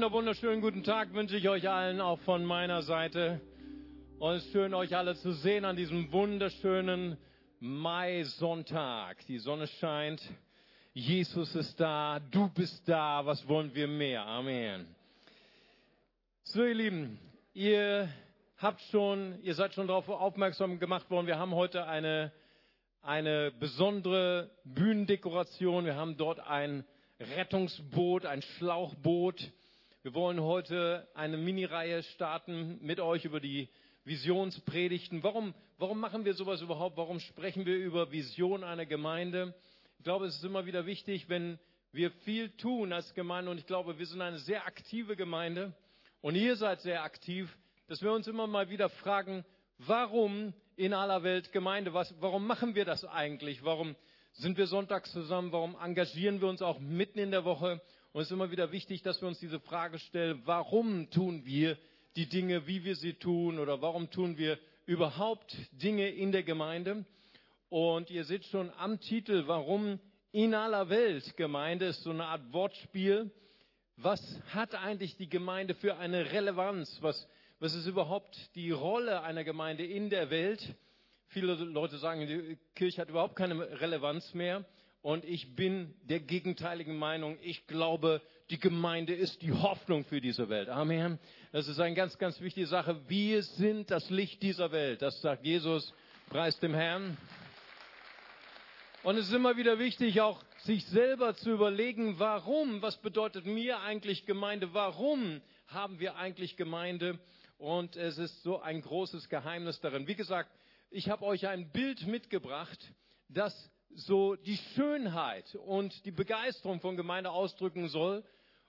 Wunderschönen guten Tag wünsche ich euch allen auch von meiner Seite. Und es ist schön, euch alle zu sehen an diesem wunderschönen Mai-Sonntag. Die Sonne scheint, Jesus ist da, du bist da, was wollen wir mehr? Amen. So, ihr Lieben, ihr habt schon, ihr seid schon darauf aufmerksam gemacht worden, wir haben heute eine, eine besondere Bühnendekoration. Wir haben dort ein Rettungsboot, ein Schlauchboot. Wir wollen heute eine Mini-Reihe starten mit euch über die Visionspredigten. Warum, warum machen wir sowas überhaupt? Warum sprechen wir über Vision einer Gemeinde? Ich glaube, es ist immer wieder wichtig, wenn wir viel tun als Gemeinde und ich glaube, wir sind eine sehr aktive Gemeinde und ihr seid sehr aktiv, dass wir uns immer mal wieder fragen, warum in aller Welt Gemeinde? Was, warum machen wir das eigentlich? Warum sind wir sonntags zusammen? Warum engagieren wir uns auch mitten in der Woche? Und es ist immer wieder wichtig, dass wir uns diese Frage stellen, warum tun wir die Dinge, wie wir sie tun oder warum tun wir überhaupt Dinge in der Gemeinde? Und ihr seht schon am Titel, warum in aller Welt Gemeinde ist so eine Art Wortspiel. Was hat eigentlich die Gemeinde für eine Relevanz? Was, was ist überhaupt die Rolle einer Gemeinde in der Welt? Viele Leute sagen, die Kirche hat überhaupt keine Relevanz mehr. Und ich bin der gegenteiligen Meinung. Ich glaube, die Gemeinde ist die Hoffnung für diese Welt. Amen. Das ist eine ganz, ganz wichtige Sache. Wir sind das Licht dieser Welt. Das sagt Jesus. Preis dem Herrn. Und es ist immer wieder wichtig, auch sich selber zu überlegen, warum, was bedeutet mir eigentlich Gemeinde, warum haben wir eigentlich Gemeinde? Und es ist so ein großes Geheimnis darin. Wie gesagt, ich habe euch ein Bild mitgebracht, das so die Schönheit und die Begeisterung von Gemeinde ausdrücken soll.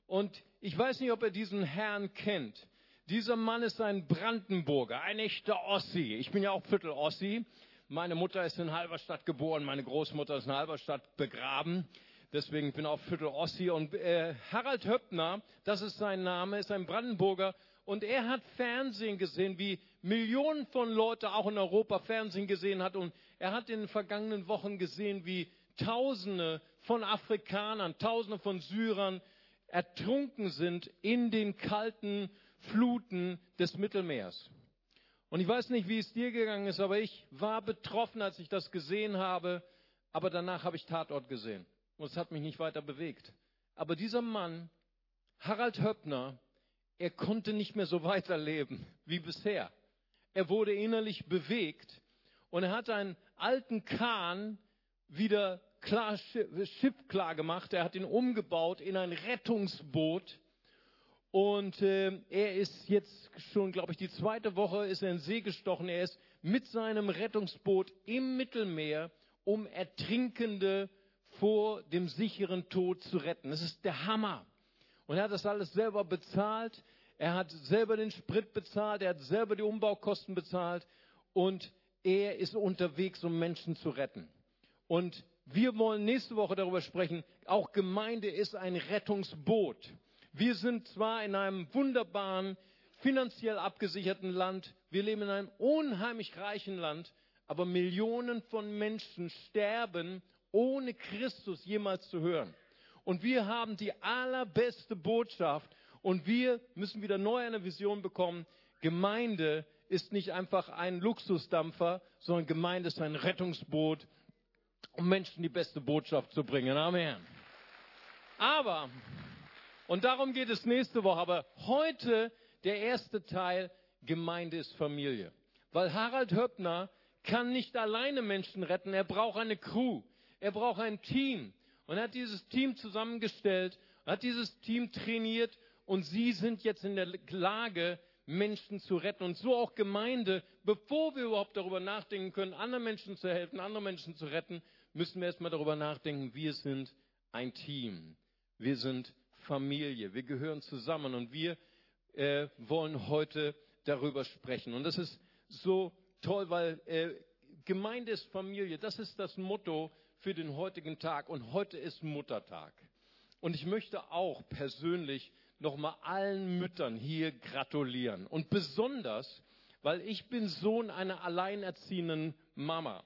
Und ich weiß nicht, ob ihr diesen Herrn kennt. Dieser Mann ist ein Brandenburger, ein echter Ossi. Ich bin ja auch Viertel-Ossi. Meine Mutter ist in Halberstadt geboren, meine Großmutter ist in Halberstadt begraben. Deswegen bin ich auch Viertel-Ossi. Und äh, Harald Höppner, das ist sein Name, ist ein Brandenburger. Und er hat Fernsehen gesehen, wie Millionen von Leuten auch in Europa Fernsehen gesehen hat. Und er hat in den vergangenen Wochen gesehen, wie Tausende von Afrikanern, Tausende von Syrern ertrunken sind in den kalten Fluten des Mittelmeers. Und ich weiß nicht, wie es dir gegangen ist, aber ich war betroffen, als ich das gesehen habe. Aber danach habe ich Tatort gesehen. Und es hat mich nicht weiter bewegt. Aber dieser Mann, Harald Höppner, er konnte nicht mehr so weiterleben wie bisher. Er wurde innerlich bewegt und er hat einen alten Kahn wieder klar, schiffklar gemacht. Er hat ihn umgebaut in ein Rettungsboot. Und äh, er ist jetzt schon, glaube ich, die zweite Woche ist er in See gestochen. Er ist mit seinem Rettungsboot im Mittelmeer, um Ertrinkende vor dem sicheren Tod zu retten. Das ist der Hammer. Und er hat das alles selber bezahlt. Er hat selber den Sprit bezahlt. Er hat selber die Umbaukosten bezahlt. Und er ist unterwegs, um Menschen zu retten. Und wir wollen nächste Woche darüber sprechen. Auch Gemeinde ist ein Rettungsboot. Wir sind zwar in einem wunderbaren, finanziell abgesicherten Land. Wir leben in einem unheimlich reichen Land. Aber Millionen von Menschen sterben, ohne Christus jemals zu hören. Und wir haben die allerbeste Botschaft. Und wir müssen wieder neu eine Vision bekommen. Gemeinde ist nicht einfach ein Luxusdampfer, sondern Gemeinde ist ein Rettungsboot, um Menschen die beste Botschaft zu bringen. Amen. Aber, und darum geht es nächste Woche, aber heute der erste Teil, Gemeinde ist Familie. Weil Harald Höppner kann nicht alleine Menschen retten, er braucht eine Crew, er braucht ein Team. Und er hat dieses Team zusammengestellt, hat dieses Team trainiert und sie sind jetzt in der Lage, Menschen zu retten. Und so auch Gemeinde, bevor wir überhaupt darüber nachdenken können, anderen Menschen zu helfen, andere Menschen zu retten, müssen wir erstmal darüber nachdenken, wir sind ein Team. Wir sind Familie. Wir gehören zusammen und wir äh, wollen heute darüber sprechen. Und das ist so toll, weil äh, Gemeinde ist Familie. Das ist das Motto für den heutigen Tag. Und heute ist Muttertag. Und ich möchte auch persönlich nochmal allen Müttern hier gratulieren. Und besonders, weil ich bin Sohn einer alleinerziehenden Mama.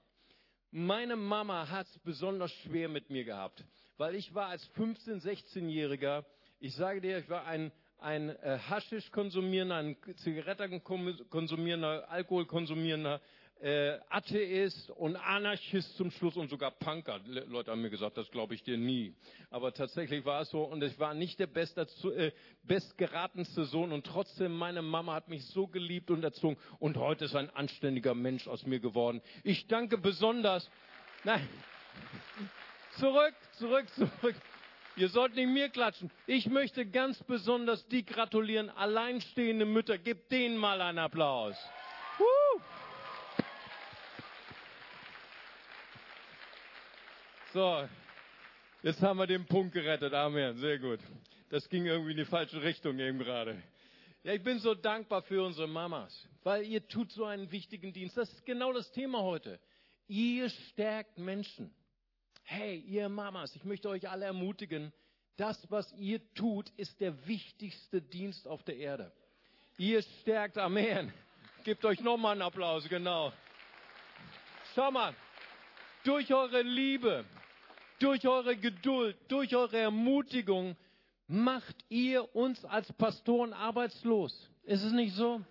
Meine Mama hat es besonders schwer mit mir gehabt, weil ich war als 15-, 16-Jähriger, ich sage dir, ich war ein, ein äh, Haschisch konsumierender, ein Zigaretten konsumierender, Alkohol konsumierender, äh, Atheist und Anarchist zum Schluss und sogar Punker. Le Leute haben mir gesagt, das glaube ich dir nie. Aber tatsächlich war es so und ich war nicht der beste, äh, bestgeratenste Sohn und trotzdem meine Mama hat mich so geliebt und erzogen und heute ist ein anständiger Mensch aus mir geworden. Ich danke besonders. Nein. Zurück, zurück, zurück. Ihr sollt nicht mir klatschen. Ich möchte ganz besonders die gratulieren, alleinstehende Mütter. Gebt denen mal einen Applaus. Woo! So, jetzt haben wir den Punkt gerettet. Amen. Sehr gut. Das ging irgendwie in die falsche Richtung eben gerade. Ja, ich bin so dankbar für unsere Mamas, weil ihr tut so einen wichtigen Dienst. Das ist genau das Thema heute. Ihr stärkt Menschen. Hey, ihr Mamas, ich möchte euch alle ermutigen, das, was ihr tut, ist der wichtigste Dienst auf der Erde. Ihr stärkt Amen. Gebt euch nochmal einen Applaus, genau. Schau mal, durch eure Liebe, durch eure Geduld, durch eure Ermutigung macht ihr uns als Pastoren arbeitslos. Ist es nicht so?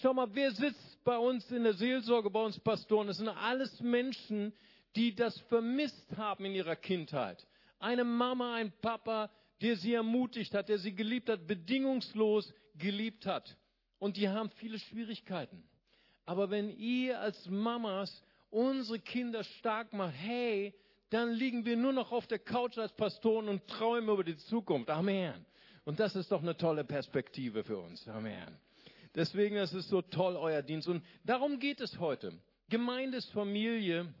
Schau mal, wer sitzt bei uns in der Seelsorge, bei uns Pastoren? Das sind alles Menschen, die das vermisst haben in ihrer Kindheit. Eine Mama, ein Papa, der sie ermutigt hat, der sie geliebt hat, bedingungslos geliebt hat. Und die haben viele Schwierigkeiten. Aber wenn ihr als Mamas unsere Kinder stark macht, hey, dann liegen wir nur noch auf der Couch als Pastoren und träumen über die Zukunft. Amen. Und das ist doch eine tolle Perspektive für uns. Amen. Deswegen ist es so toll, euer Dienst. Und darum geht es heute. Gemeindesfamilie.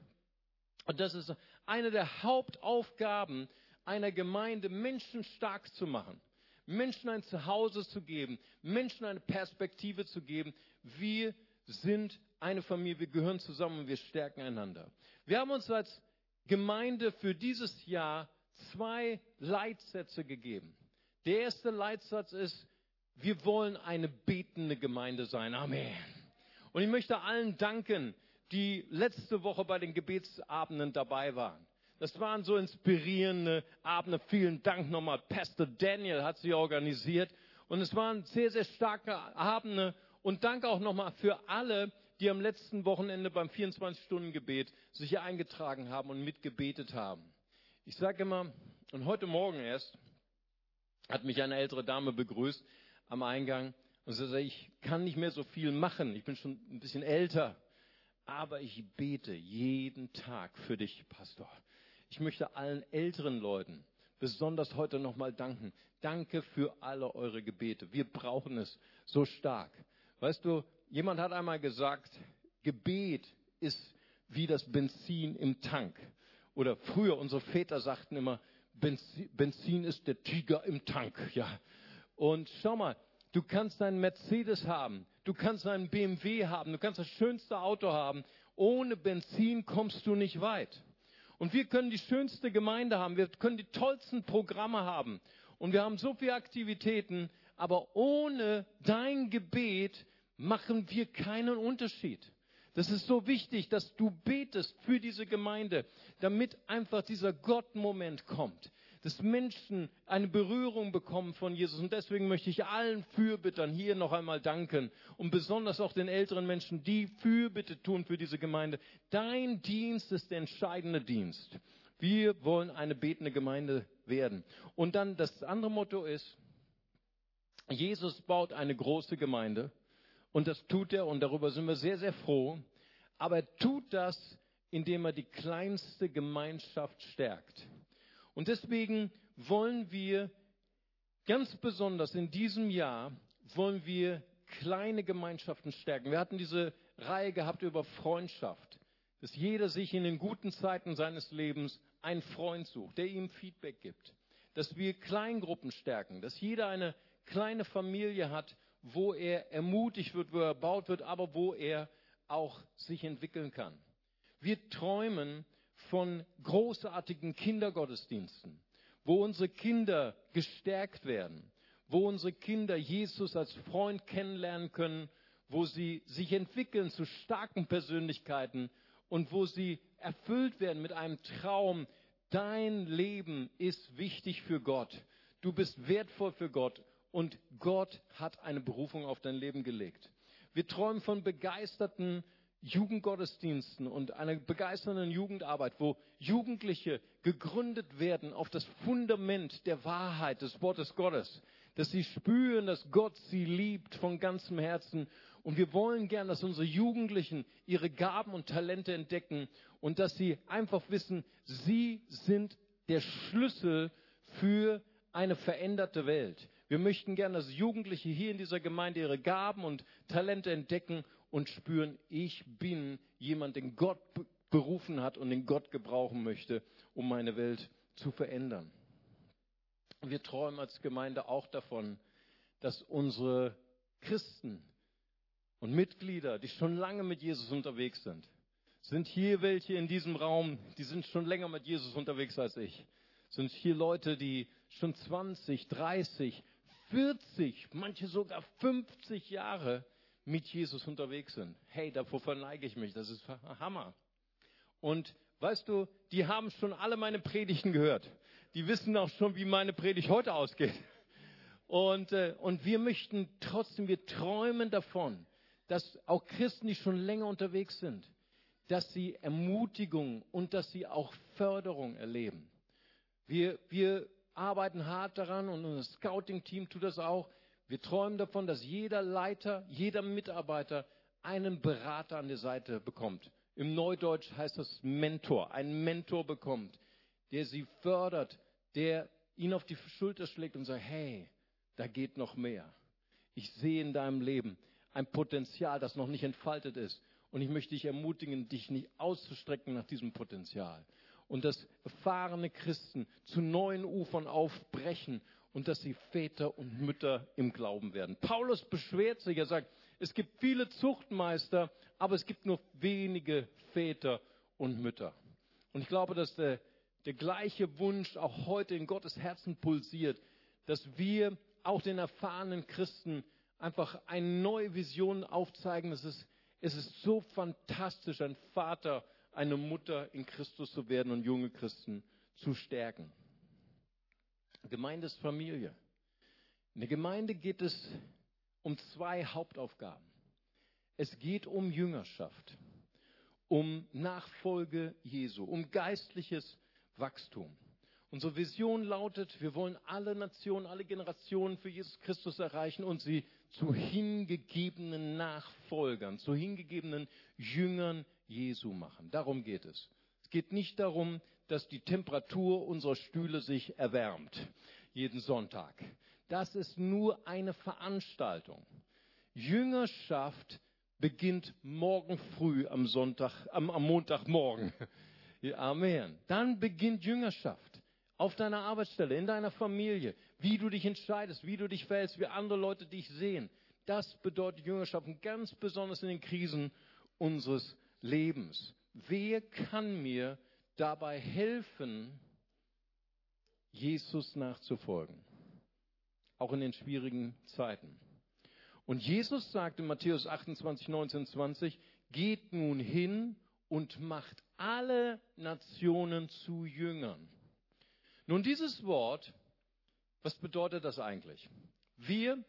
Und das ist eine der Hauptaufgaben einer Gemeinde, Menschen stark zu machen. Menschen ein Zuhause zu geben. Menschen eine Perspektive zu geben. Wir sind eine Familie. Wir gehören zusammen und wir stärken einander. Wir haben uns als Gemeinde für dieses Jahr zwei Leitsätze gegeben. Der erste Leitsatz ist, wir wollen eine betende Gemeinde sein. Amen. Und ich möchte allen danken, die letzte Woche bei den Gebetsabenden dabei waren. Das waren so inspirierende Abende. Vielen Dank nochmal. Pastor Daniel hat sie organisiert. Und es waren sehr, sehr starke Abende. Und danke auch nochmal für alle, die am letzten Wochenende beim 24-Stunden-Gebet sich hier eingetragen haben und mitgebetet haben. Ich sage immer, und heute Morgen erst hat mich eine ältere Dame begrüßt am Eingang und sie sagte, ich kann nicht mehr so viel machen, ich bin schon ein bisschen älter, aber ich bete jeden Tag für dich, Pastor. Ich möchte allen älteren Leuten besonders heute nochmal danken. Danke für alle eure Gebete. Wir brauchen es so stark. Weißt du, Jemand hat einmal gesagt, Gebet ist wie das Benzin im Tank. Oder früher, unsere Väter sagten immer, Benzin ist der Tiger im Tank. Ja. Und schau mal, du kannst einen Mercedes haben, du kannst einen BMW haben, du kannst das schönste Auto haben. Ohne Benzin kommst du nicht weit. Und wir können die schönste Gemeinde haben, wir können die tollsten Programme haben. Und wir haben so viele Aktivitäten, aber ohne dein Gebet machen wir keinen Unterschied. Das ist so wichtig, dass du betest für diese Gemeinde, damit einfach dieser Gott-Moment kommt, dass Menschen eine Berührung bekommen von Jesus. Und deswegen möchte ich allen Fürbittern hier noch einmal danken und besonders auch den älteren Menschen, die Fürbitte tun für diese Gemeinde. Dein Dienst ist der entscheidende Dienst. Wir wollen eine betende Gemeinde werden. Und dann das andere Motto ist, Jesus baut eine große Gemeinde und das tut er und darüber sind wir sehr, sehr froh. Aber er tut das, indem er die kleinste Gemeinschaft stärkt. Und deswegen wollen wir ganz besonders in diesem Jahr, wollen wir kleine Gemeinschaften stärken. Wir hatten diese Reihe gehabt über Freundschaft, dass jeder sich in den guten Zeiten seines Lebens einen Freund sucht, der ihm Feedback gibt. Dass wir Kleingruppen stärken, dass jeder eine kleine Familie hat, wo er ermutigt wird, wo er erbaut wird, aber wo er auch sich entwickeln kann. Wir träumen von großartigen Kindergottesdiensten, wo unsere Kinder gestärkt werden, wo unsere Kinder Jesus als Freund kennenlernen können, wo sie sich entwickeln zu starken Persönlichkeiten und wo sie erfüllt werden mit einem Traum. Dein Leben ist wichtig für Gott. Du bist wertvoll für Gott und Gott hat eine Berufung auf dein Leben gelegt. Wir träumen von begeisterten Jugendgottesdiensten und einer begeisternden Jugendarbeit, wo Jugendliche gegründet werden auf das Fundament der Wahrheit des Wortes Gottes, dass sie spüren, dass Gott sie liebt von ganzem Herzen. Und wir wollen gern, dass unsere Jugendlichen ihre Gaben und Talente entdecken und dass sie einfach wissen, sie sind der Schlüssel für eine veränderte Welt. Wir möchten gern, dass Jugendliche hier in dieser Gemeinde ihre Gaben und Talente entdecken und spüren, ich bin jemand, den Gott berufen hat und den Gott gebrauchen möchte, um meine Welt zu verändern. Wir träumen als Gemeinde auch davon, dass unsere Christen und Mitglieder, die schon lange mit Jesus unterwegs sind, sind hier welche in diesem Raum, die sind schon länger mit Jesus unterwegs als ich. Sind hier Leute, die schon 20, 30, 40, manche sogar 50 Jahre mit Jesus unterwegs sind. Hey, davor verneige ich mich, das ist Hammer. Und weißt du, die haben schon alle meine Predigten gehört. Die wissen auch schon, wie meine Predigt heute ausgeht. Und, äh, und wir möchten trotzdem, wir träumen davon, dass auch Christen, die schon länger unterwegs sind, dass sie Ermutigung und dass sie auch Förderung erleben. Wir, wir arbeiten hart daran und unser Scouting-Team tut das auch, wir träumen davon, dass jeder Leiter, jeder Mitarbeiter einen Berater an der Seite bekommt. Im Neudeutsch heißt das Mentor, einen Mentor bekommt, der sie fördert, der ihn auf die Schulter schlägt und sagt, hey, da geht noch mehr. Ich sehe in deinem Leben ein Potenzial, das noch nicht entfaltet ist. Und ich möchte dich ermutigen, dich nicht auszustrecken nach diesem Potenzial. Und dass erfahrene Christen zu neuen Ufern aufbrechen und dass sie Väter und Mütter im Glauben werden. Paulus beschwert sich, er sagt, es gibt viele Zuchtmeister, aber es gibt nur wenige Väter und Mütter. Und ich glaube, dass der, der gleiche Wunsch auch heute in Gottes Herzen pulsiert, dass wir auch den erfahrenen Christen einfach eine neue Vision aufzeigen. Es ist, es ist so fantastisch, ein Vater, eine Mutter in Christus zu werden und junge Christen zu stärken. Gemeinde ist Familie. In der Gemeinde geht es um zwei Hauptaufgaben. Es geht um Jüngerschaft, um Nachfolge Jesu, um geistliches Wachstum. Unsere Vision lautet, wir wollen alle Nationen, alle Generationen für Jesus Christus erreichen und sie zu hingegebenen Nachfolgern, zu hingegebenen Jüngern Jesu machen. Darum geht es. Es geht nicht darum, dass die Temperatur unserer Stühle sich erwärmt, jeden Sonntag. Das ist nur eine Veranstaltung. Jüngerschaft beginnt morgen früh am Sonntag, am, am Montagmorgen. Amen. Dann beginnt Jüngerschaft. Auf deiner Arbeitsstelle, in deiner Familie, wie du dich entscheidest, wie du dich verhältst, wie andere Leute dich sehen. Das bedeutet Jüngerschaft ganz besonders in den Krisen unseres Lebens. Wer kann mir dabei helfen, Jesus nachzufolgen. Auch in den schwierigen Zeiten. Und Jesus sagt in Matthäus 28, 19, 20, geht nun hin und macht alle Nationen zu Jüngern. Nun dieses Wort, was bedeutet das eigentlich? Wir,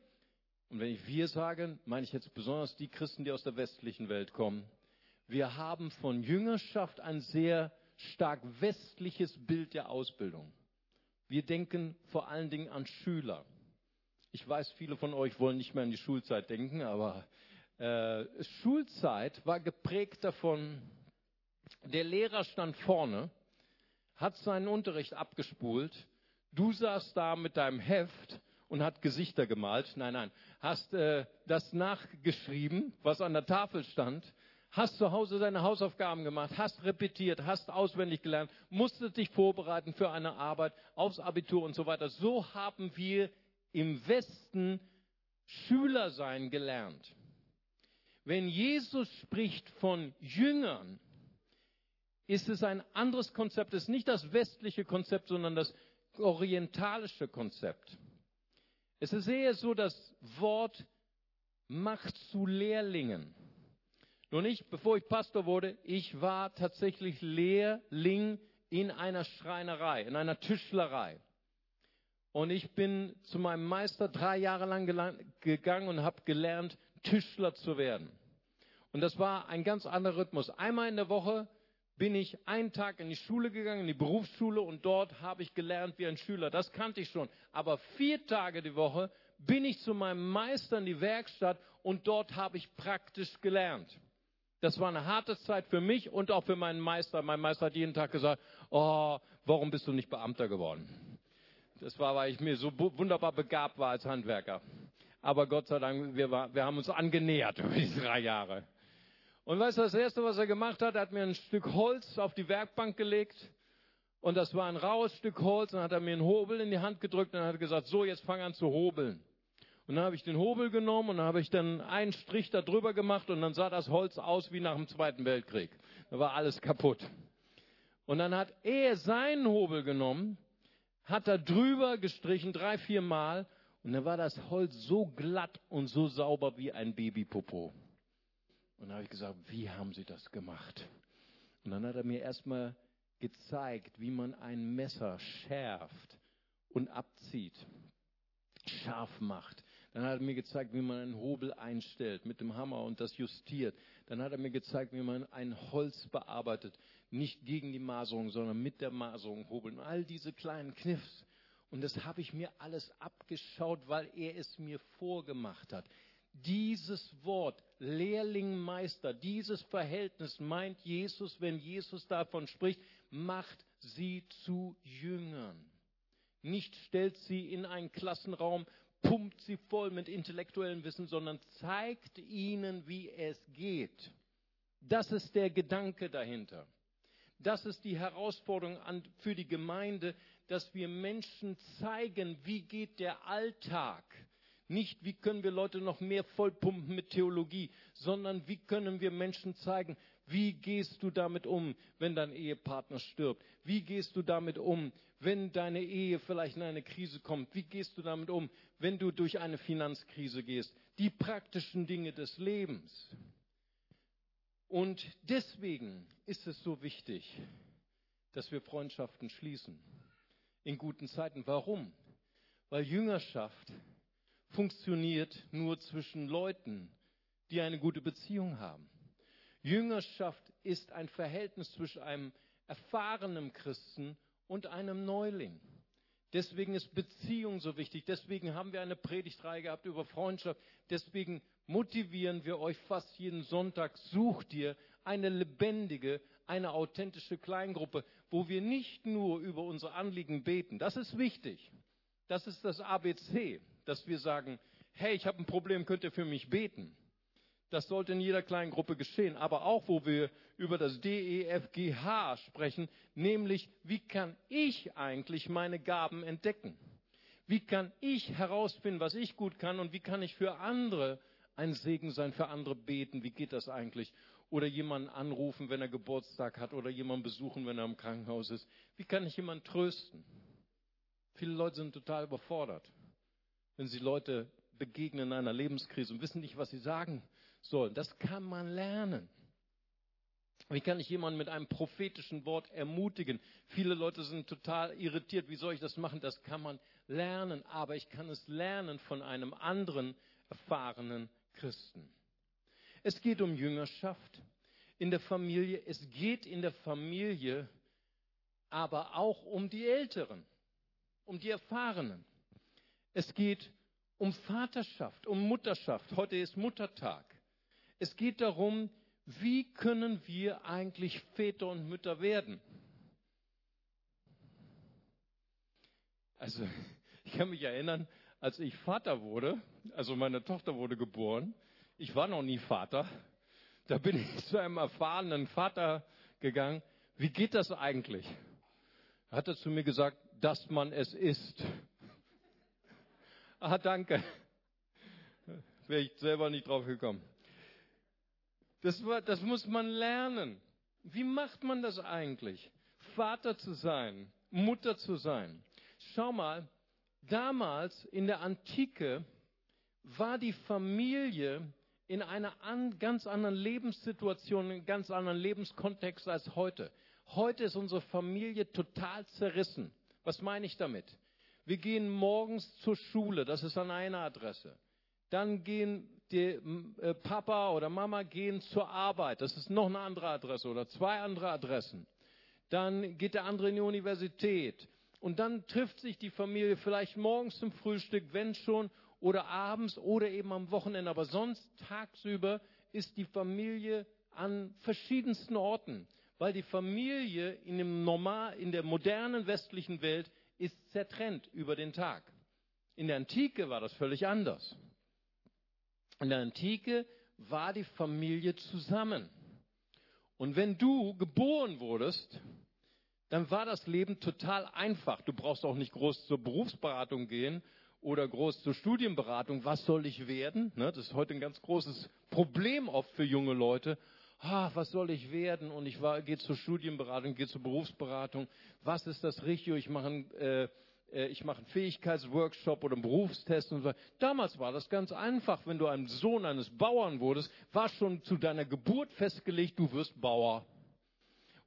und wenn ich wir sage, meine ich jetzt besonders die Christen, die aus der westlichen Welt kommen, wir haben von Jüngerschaft ein sehr stark westliches Bild der Ausbildung. Wir denken vor allen Dingen an Schüler. Ich weiß, viele von euch wollen nicht mehr an die Schulzeit denken, aber äh, Schulzeit war geprägt davon, der Lehrer stand vorne, hat seinen Unterricht abgespult, du saßt da mit deinem Heft und hat Gesichter gemalt. Nein, nein, hast äh, das nachgeschrieben, was an der Tafel stand hast zu Hause deine Hausaufgaben gemacht, hast repetiert, hast auswendig gelernt, musstest dich vorbereiten für eine Arbeit, aufs Abitur und so weiter. So haben wir im Westen Schüler sein gelernt. Wenn Jesus spricht von Jüngern, ist es ein anderes Konzept. Es ist nicht das westliche Konzept, sondern das orientalische Konzept. Es ist eher so das Wort macht zu Lehrlingen. Nun ich, bevor ich Pastor wurde, ich war tatsächlich Lehrling in einer Schreinerei, in einer Tischlerei. Und ich bin zu meinem Meister drei Jahre lang gegangen und habe gelernt, Tischler zu werden. Und das war ein ganz anderer Rhythmus. Einmal in der Woche bin ich einen Tag in die Schule gegangen, in die Berufsschule und dort habe ich gelernt wie ein Schüler. Das kannte ich schon. Aber vier Tage die Woche bin ich zu meinem Meister in die Werkstatt und dort habe ich praktisch gelernt. Das war eine harte Zeit für mich und auch für meinen Meister. Mein Meister hat jeden Tag gesagt, oh, warum bist du nicht Beamter geworden? Das war, weil ich mir so wunderbar begabt war als Handwerker. Aber Gott sei Dank, wir, war, wir haben uns angenähert über diese drei Jahre. Und weißt du, das Erste, was er gemacht hat, er hat mir ein Stück Holz auf die Werkbank gelegt. Und das war ein raues Stück Holz. Und dann hat er mir einen Hobel in die Hand gedrückt und hat gesagt, so, jetzt fang an zu hobeln. Und dann habe ich den Hobel genommen und habe ich dann einen Strich da drüber gemacht und dann sah das Holz aus wie nach dem Zweiten Weltkrieg. Da war alles kaputt. Und dann hat er seinen Hobel genommen, hat da drüber gestrichen, drei, vier Mal, und dann war das Holz so glatt und so sauber wie ein Babypopo. Und dann habe ich gesagt, wie haben Sie das gemacht? Und dann hat er mir erstmal gezeigt, wie man ein Messer schärft und abzieht, scharf macht. Dann hat er mir gezeigt, wie man einen Hobel einstellt mit dem Hammer und das justiert. Dann hat er mir gezeigt, wie man ein Holz bearbeitet. Nicht gegen die Maserung, sondern mit der Maserung hobeln. All diese kleinen Kniffs. Und das habe ich mir alles abgeschaut, weil er es mir vorgemacht hat. Dieses Wort, Lehrling, Meister, dieses Verhältnis meint Jesus, wenn Jesus davon spricht, macht sie zu Jüngern. Nicht stellt sie in einen Klassenraum, pumpt sie voll mit intellektuellem Wissen, sondern zeigt ihnen, wie es geht. Das ist der Gedanke dahinter. Das ist die Herausforderung an, für die Gemeinde, dass wir Menschen zeigen, wie geht der Alltag. Nicht, wie können wir Leute noch mehr vollpumpen mit Theologie, sondern wie können wir Menschen zeigen, wie gehst du damit um, wenn dein Ehepartner stirbt? Wie gehst du damit um, wenn deine Ehe vielleicht in eine Krise kommt? Wie gehst du damit um, wenn du durch eine Finanzkrise gehst? Die praktischen Dinge des Lebens. Und deswegen ist es so wichtig, dass wir Freundschaften schließen. In guten Zeiten. Warum? Weil Jüngerschaft funktioniert nur zwischen Leuten, die eine gute Beziehung haben. Jüngerschaft ist ein Verhältnis zwischen einem erfahrenen Christen und einem Neuling. Deswegen ist Beziehung so wichtig. Deswegen haben wir eine Predigtreihe gehabt über Freundschaft. Deswegen motivieren wir euch fast jeden Sonntag. Sucht dir eine lebendige, eine authentische Kleingruppe, wo wir nicht nur über unsere Anliegen beten. Das ist wichtig. Das ist das ABC, dass wir sagen, hey, ich habe ein Problem, könnt ihr für mich beten? Das sollte in jeder kleinen Gruppe geschehen. Aber auch, wo wir über das DEFGH sprechen, nämlich, wie kann ich eigentlich meine Gaben entdecken? Wie kann ich herausfinden, was ich gut kann und wie kann ich für andere ein Segen sein, für andere beten? Wie geht das eigentlich? Oder jemanden anrufen, wenn er Geburtstag hat oder jemanden besuchen, wenn er im Krankenhaus ist. Wie kann ich jemanden trösten? Viele Leute sind total überfordert, wenn sie Leute begegnen in einer Lebenskrise und wissen nicht, was sie sagen sollen. Das kann man lernen. Wie kann ich jemanden mit einem prophetischen Wort ermutigen? Viele Leute sind total irritiert. Wie soll ich das machen? Das kann man lernen. Aber ich kann es lernen von einem anderen erfahrenen Christen. Es geht um Jüngerschaft in der Familie. Es geht in der Familie aber auch um die Älteren, um die Erfahrenen. Es geht um Vaterschaft, um Mutterschaft. Heute ist Muttertag. Es geht darum, wie können wir eigentlich Väter und Mütter werden? Also, ich kann mich erinnern, als ich Vater wurde, also meine Tochter wurde geboren, ich war noch nie Vater, da bin ich zu einem erfahrenen Vater gegangen. Wie geht das eigentlich? Hat er zu mir gesagt, dass man es ist. Ah, danke. Wäre ich selber nicht drauf gekommen. Das, war, das muss man lernen. Wie macht man das eigentlich? Vater zu sein, Mutter zu sein. Schau mal, damals in der Antike war die Familie in einer an, ganz anderen Lebenssituation, in einem ganz anderen Lebenskontext als heute. Heute ist unsere Familie total zerrissen. Was meine ich damit? Wir gehen morgens zur Schule, das ist an einer Adresse. Dann gehen die, äh, Papa oder Mama gehen zur Arbeit, das ist noch eine andere Adresse oder zwei andere Adressen. Dann geht der andere in die Universität. Und dann trifft sich die Familie vielleicht morgens zum Frühstück, wenn schon, oder abends oder eben am Wochenende. Aber sonst tagsüber ist die Familie an verschiedensten Orten, weil die Familie in, dem normal, in der modernen westlichen Welt ist zertrennt über den Tag. In der Antike war das völlig anders. In der Antike war die Familie zusammen. Und wenn du geboren wurdest, dann war das Leben total einfach. Du brauchst auch nicht groß zur Berufsberatung gehen oder groß zur Studienberatung. Was soll ich werden? Ne, das ist heute ein ganz großes Problem oft für junge Leute. Ah, was soll ich werden? Und ich gehe zur Studienberatung, gehe zur Berufsberatung. Was ist das Richtige? Ich mache ein äh, äh, ich mache einen Fähigkeitsworkshop oder einen Berufstest und so. Damals war das ganz einfach. Wenn du ein Sohn eines Bauern wurdest, war schon zu deiner Geburt festgelegt, du wirst Bauer.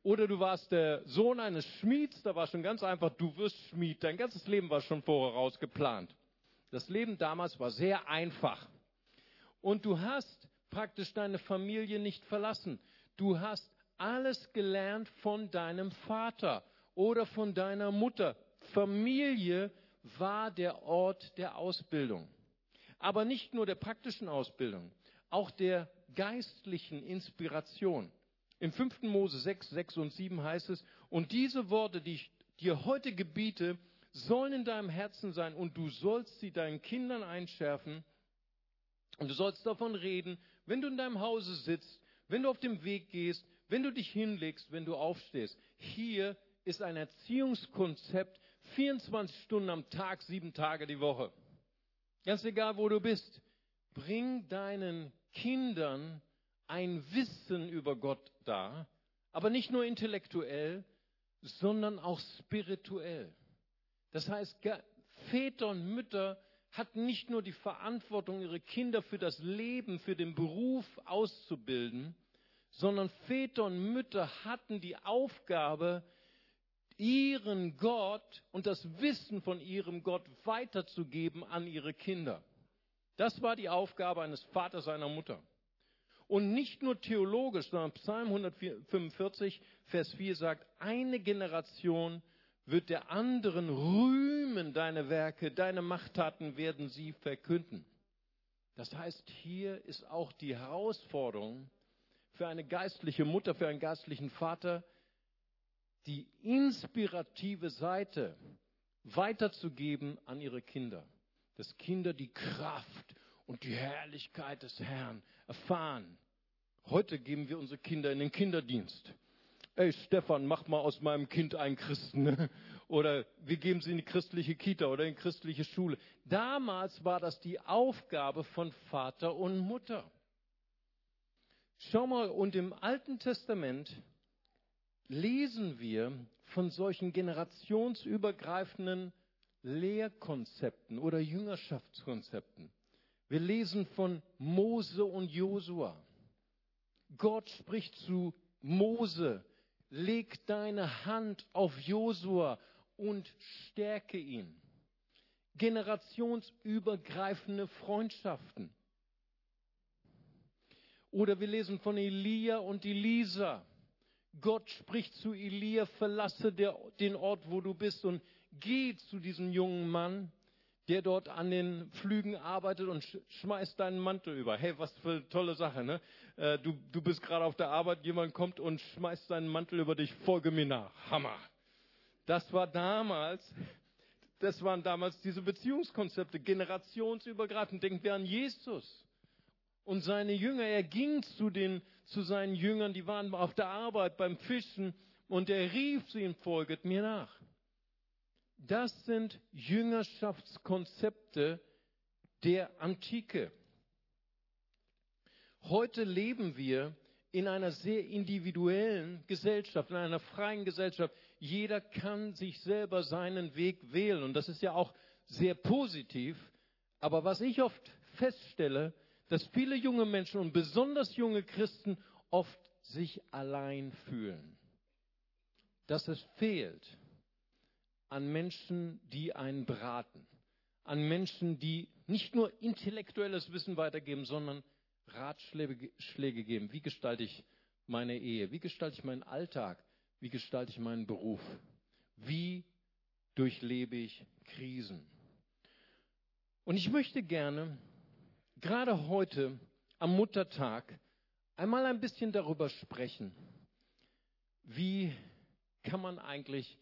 Oder du warst der Sohn eines Schmieds, da war schon ganz einfach, du wirst Schmied. Dein ganzes Leben war schon voraus geplant. Das Leben damals war sehr einfach. Und du hast praktisch deine Familie nicht verlassen. Du hast alles gelernt von deinem Vater oder von deiner Mutter. Familie war der Ort der Ausbildung. Aber nicht nur der praktischen Ausbildung, auch der geistlichen Inspiration. Im 5. Mose 6, 6 und 7 heißt es, und diese Worte, die ich dir heute gebiete, sollen in deinem Herzen sein und du sollst sie deinen Kindern einschärfen und du sollst davon reden, wenn du in deinem Hause sitzt, wenn du auf dem Weg gehst, wenn du dich hinlegst, wenn du aufstehst. Hier ist ein Erziehungskonzept, 24 Stunden am Tag, sieben Tage die Woche. Ganz egal, wo du bist. Bring deinen Kindern ein Wissen über Gott dar, aber nicht nur intellektuell, sondern auch spirituell. Das heißt, Väter und Mütter hatten nicht nur die Verantwortung, ihre Kinder für das Leben, für den Beruf auszubilden, sondern Väter und Mütter hatten die Aufgabe, ihren Gott und das Wissen von ihrem Gott weiterzugeben an ihre Kinder. Das war die Aufgabe eines Vaters seiner Mutter. Und nicht nur theologisch, sondern Psalm 145, Vers 4 sagt, eine Generation wird der anderen rühmen deine Werke, deine Machttaten werden sie verkünden. Das heißt, hier ist auch die Herausforderung für eine geistliche Mutter, für einen geistlichen Vater, die inspirative Seite weiterzugeben an ihre Kinder. Dass Kinder die Kraft und die Herrlichkeit des Herrn erfahren. Heute geben wir unsere Kinder in den Kinderdienst. Ey Stefan, mach mal aus meinem Kind einen Christen. Ne? Oder wir geben sie in die christliche Kita oder in die christliche Schule. Damals war das die Aufgabe von Vater und Mutter. Schau mal, und im Alten Testament lesen wir von solchen generationsübergreifenden Lehrkonzepten oder Jüngerschaftskonzepten. Wir lesen von Mose und Josua. Gott spricht zu Mose, leg deine Hand auf Josua und stärke ihn. Generationsübergreifende Freundschaften. Oder wir lesen von Elia und Elisa. Gott spricht zu Elia, verlasse der, den Ort, wo du bist und geh zu diesem jungen Mann, der dort an den Flügen arbeitet und schmeißt deinen Mantel über. Hey, was für eine tolle Sache, ne? Äh, du, du bist gerade auf der Arbeit, jemand kommt und schmeißt seinen Mantel über dich, folge mir nach. Hammer. Das war damals, das waren damals diese Beziehungskonzepte, generationsübergreifend. Denken wir an Jesus und seine Jünger. Er ging zu, den, zu seinen Jüngern, die waren auf der Arbeit beim Fischen und er rief sie ihm, folget mir nach. Das sind Jüngerschaftskonzepte der Antike. Heute leben wir in einer sehr individuellen Gesellschaft, in einer freien Gesellschaft. Jeder kann sich selber seinen Weg wählen und das ist ja auch sehr positiv. Aber was ich oft feststelle, dass viele junge Menschen und besonders junge Christen oft sich allein fühlen. Dass es fehlt an Menschen, die einen beraten, an Menschen, die nicht nur intellektuelles Wissen weitergeben, sondern Ratschläge geben. Wie gestalte ich meine Ehe? Wie gestalte ich meinen Alltag? Wie gestalte ich meinen Beruf? Wie durchlebe ich Krisen? Und ich möchte gerne, gerade heute am Muttertag, einmal ein bisschen darüber sprechen, wie kann man eigentlich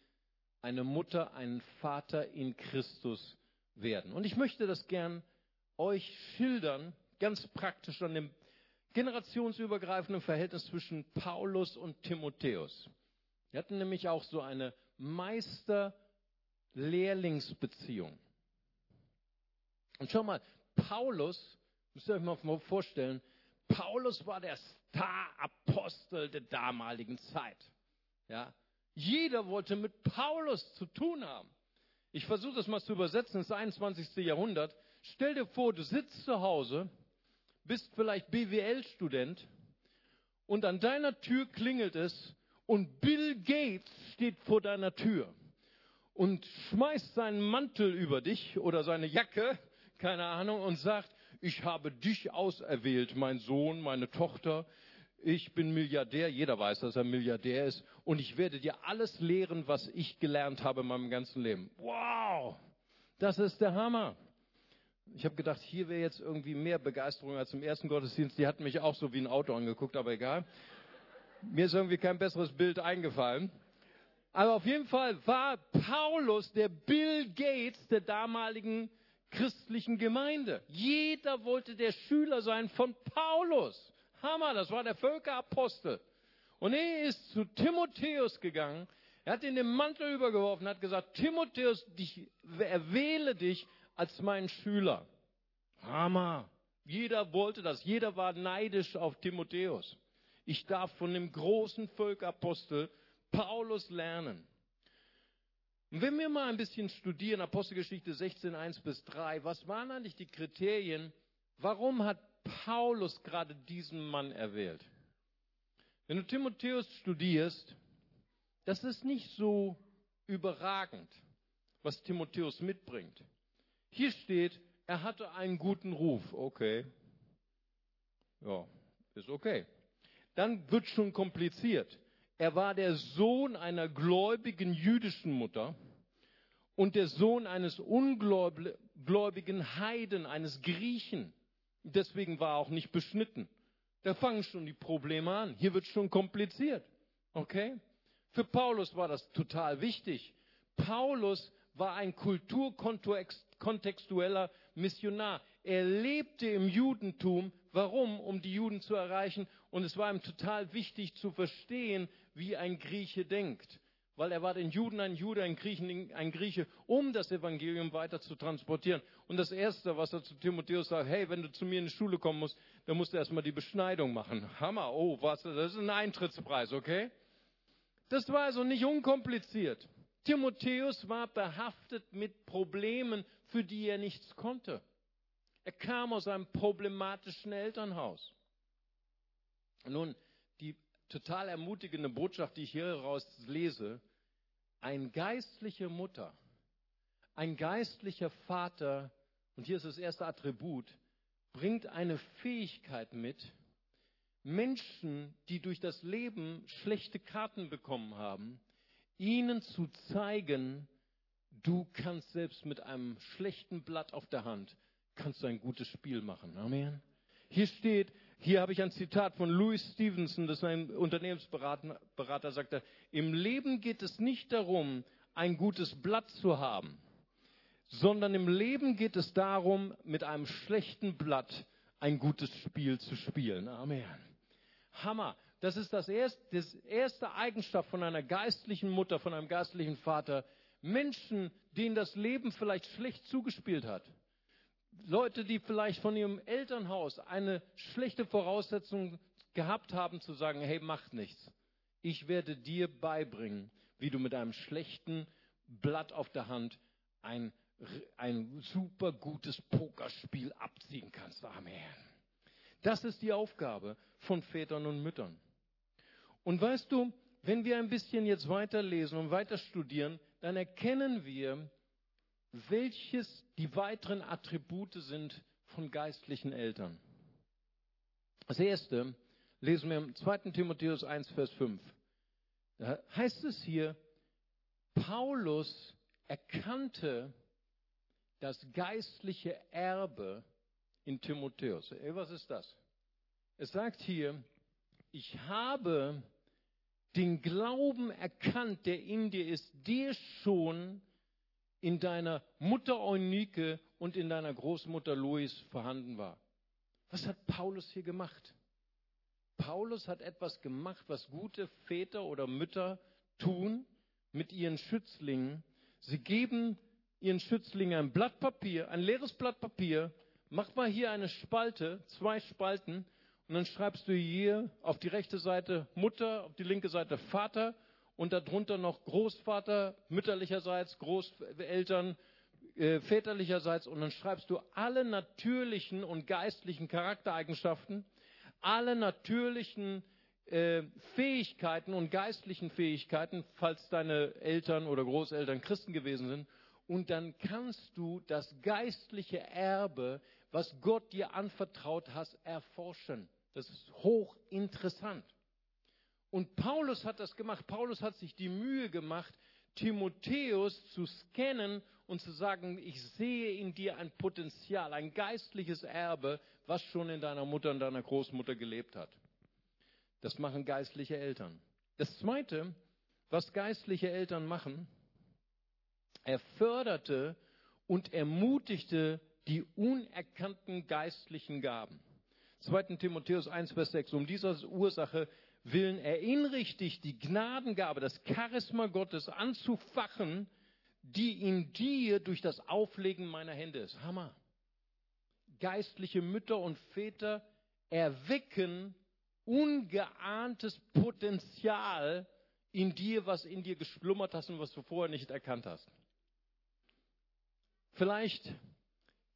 eine Mutter, einen Vater in Christus werden. Und ich möchte das gern euch schildern, ganz praktisch an dem generationsübergreifenden Verhältnis zwischen Paulus und Timotheus. Wir hatten nämlich auch so eine Meister-Lehrlingsbeziehung. Und schau mal, Paulus, müsst ihr euch mal vorstellen, Paulus war der Star-Apostel der damaligen Zeit. Ja, jeder wollte mit Paulus zu tun haben. Ich versuche das mal zu übersetzen ins 21. Jahrhundert. Stell dir vor, du sitzt zu Hause, bist vielleicht BWL-Student und an deiner Tür klingelt es und Bill Gates steht vor deiner Tür und schmeißt seinen Mantel über dich oder seine Jacke, keine Ahnung, und sagt, ich habe dich auserwählt, mein Sohn, meine Tochter, ich bin Milliardär, jeder weiß, dass er Milliardär ist, und ich werde dir alles lehren, was ich gelernt habe in meinem ganzen Leben. Wow, das ist der Hammer. Ich habe gedacht, hier wäre jetzt irgendwie mehr Begeisterung als im ersten Gottesdienst. Die hatten mich auch so wie ein Auto angeguckt, aber egal. Mir ist irgendwie kein besseres Bild eingefallen. Aber auf jeden Fall war Paulus der Bill Gates der damaligen christlichen Gemeinde. Jeder wollte der Schüler sein von Paulus. Hammer, das war der Völkerapostel. Und er ist zu Timotheus gegangen, er hat ihn den Mantel übergeworfen, hat gesagt, Timotheus, ich erwähle dich als mein Schüler. Hammer. Jeder wollte das, jeder war neidisch auf Timotheus. Ich darf von dem großen Völkerapostel Paulus lernen. Und wenn wir mal ein bisschen studieren, Apostelgeschichte 16, 1 bis 3, was waren eigentlich die Kriterien, warum hat Paulus gerade diesen Mann erwählt. Wenn du Timotheus studierst, das ist nicht so überragend, was Timotheus mitbringt. Hier steht, er hatte einen guten Ruf. Okay. Ja, ist okay. Dann wird schon kompliziert. Er war der Sohn einer gläubigen jüdischen Mutter und der Sohn eines ungläubigen Heiden, eines Griechen. Deswegen war er auch nicht beschnitten. Da fangen schon die Probleme an. Hier wird schon kompliziert. Okay? Für Paulus war das total wichtig. Paulus war ein kulturkontextueller Missionar. Er lebte im Judentum. Warum? Um die Juden zu erreichen. Und es war ihm total wichtig zu verstehen, wie ein Grieche denkt weil er war den Juden ein Jude, ein Griechen ein Grieche, um das Evangelium weiter zu transportieren. Und das Erste, was er zu Timotheus sagt, hey, wenn du zu mir in die Schule kommen musst, dann musst du erstmal die Beschneidung machen. Hammer, oh, was, das ist ein Eintrittspreis, okay? Das war also nicht unkompliziert. Timotheus war behaftet mit Problemen, für die er nichts konnte. Er kam aus einem problematischen Elternhaus. Nun, total ermutigende Botschaft, die ich hier heraus lese. Ein geistliche Mutter, ein geistlicher Vater, und hier ist das erste Attribut, bringt eine Fähigkeit mit, Menschen, die durch das Leben schlechte Karten bekommen haben, ihnen zu zeigen, du kannst selbst mit einem schlechten Blatt auf der Hand, kannst du ein gutes Spiel machen. Amen. Hier steht, hier habe ich ein Zitat von Louis Stevenson, das ist ein Unternehmensberater, Berater, er, im Leben geht es nicht darum, ein gutes Blatt zu haben, sondern im Leben geht es darum, mit einem schlechten Blatt ein gutes Spiel zu spielen. Amen. Hammer. Das ist das erste, das erste Eigenschaft von einer geistlichen Mutter, von einem geistlichen Vater. Menschen, denen das Leben vielleicht schlecht zugespielt hat. Leute, die vielleicht von ihrem Elternhaus eine schlechte Voraussetzung gehabt haben, zu sagen, hey, mach nichts. Ich werde dir beibringen, wie du mit einem schlechten Blatt auf der Hand ein, ein super gutes Pokerspiel abziehen kannst. Amen. Das ist die Aufgabe von Vätern und Müttern. Und weißt du, wenn wir ein bisschen jetzt weiterlesen und weiter studieren, dann erkennen wir, welches die weiteren Attribute sind von geistlichen Eltern. Das erste lesen wir im 2. Timotheus 1, Vers 5. Da heißt es hier, Paulus erkannte das geistliche Erbe in Timotheus. Ey, was ist das? Es sagt hier, ich habe den Glauben erkannt, der in dir ist, der schon in deiner Mutter Eunike und in deiner Großmutter Lois vorhanden war. Was hat Paulus hier gemacht? Paulus hat etwas gemacht, was gute Väter oder Mütter tun mit ihren Schützlingen. Sie geben ihren Schützlingen ein Blatt Papier, ein leeres Blatt Papier, mach mal hier eine Spalte, zwei Spalten und dann schreibst du hier auf die rechte Seite Mutter, auf die linke Seite Vater und darunter noch Großvater mütterlicherseits, Großeltern äh, väterlicherseits und dann schreibst du alle natürlichen und geistlichen Charaktereigenschaften, alle natürlichen äh, Fähigkeiten und geistlichen Fähigkeiten, falls deine Eltern oder Großeltern Christen gewesen sind. Und dann kannst du das geistliche Erbe, was Gott dir anvertraut hat, erforschen. Das ist hochinteressant. Und Paulus hat das gemacht. Paulus hat sich die Mühe gemacht, Timotheus zu scannen und zu sagen, ich sehe in dir ein Potenzial, ein geistliches Erbe, was schon in deiner Mutter und deiner Großmutter gelebt hat. Das machen geistliche Eltern. Das Zweite, was geistliche Eltern machen, er förderte und ermutigte die unerkannten geistlichen Gaben. 2. Timotheus 1, Vers 6. Um dieser Ursache willen erinnere ich dich, die Gnadengabe, das Charisma Gottes anzufachen, die in dir durch das Auflegen meiner Hände ist. Hammer. Geistliche Mütter und Väter erwecken ungeahntes Potenzial in dir, was in dir geschlummert hast und was du vorher nicht erkannt hast. Vielleicht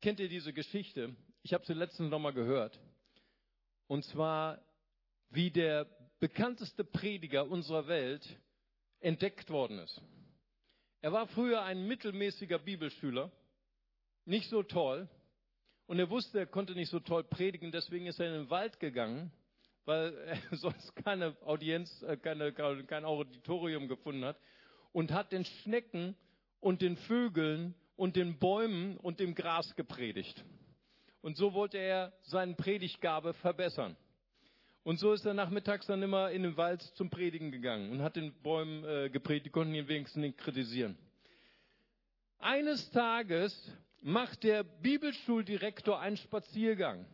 kennt ihr diese Geschichte. Ich habe sie letztens nochmal gehört. Und zwar, wie der bekannteste Prediger unserer Welt entdeckt worden ist. Er war früher ein mittelmäßiger Bibelschüler, nicht so toll. Und er wusste, er konnte nicht so toll predigen, deswegen ist er in den Wald gegangen, weil er sonst keine Audienz, äh, keine, kein Auditorium gefunden hat. Und hat den Schnecken und den Vögeln und den Bäumen und dem Gras gepredigt. Und so wollte er seine Predigtgabe verbessern. Und so ist er nachmittags dann immer in den Wald zum Predigen gegangen und hat den Bäumen äh, gepredigt, die konnten ihn wenigstens nicht kritisieren. Eines Tages macht der Bibelschuldirektor einen Spaziergang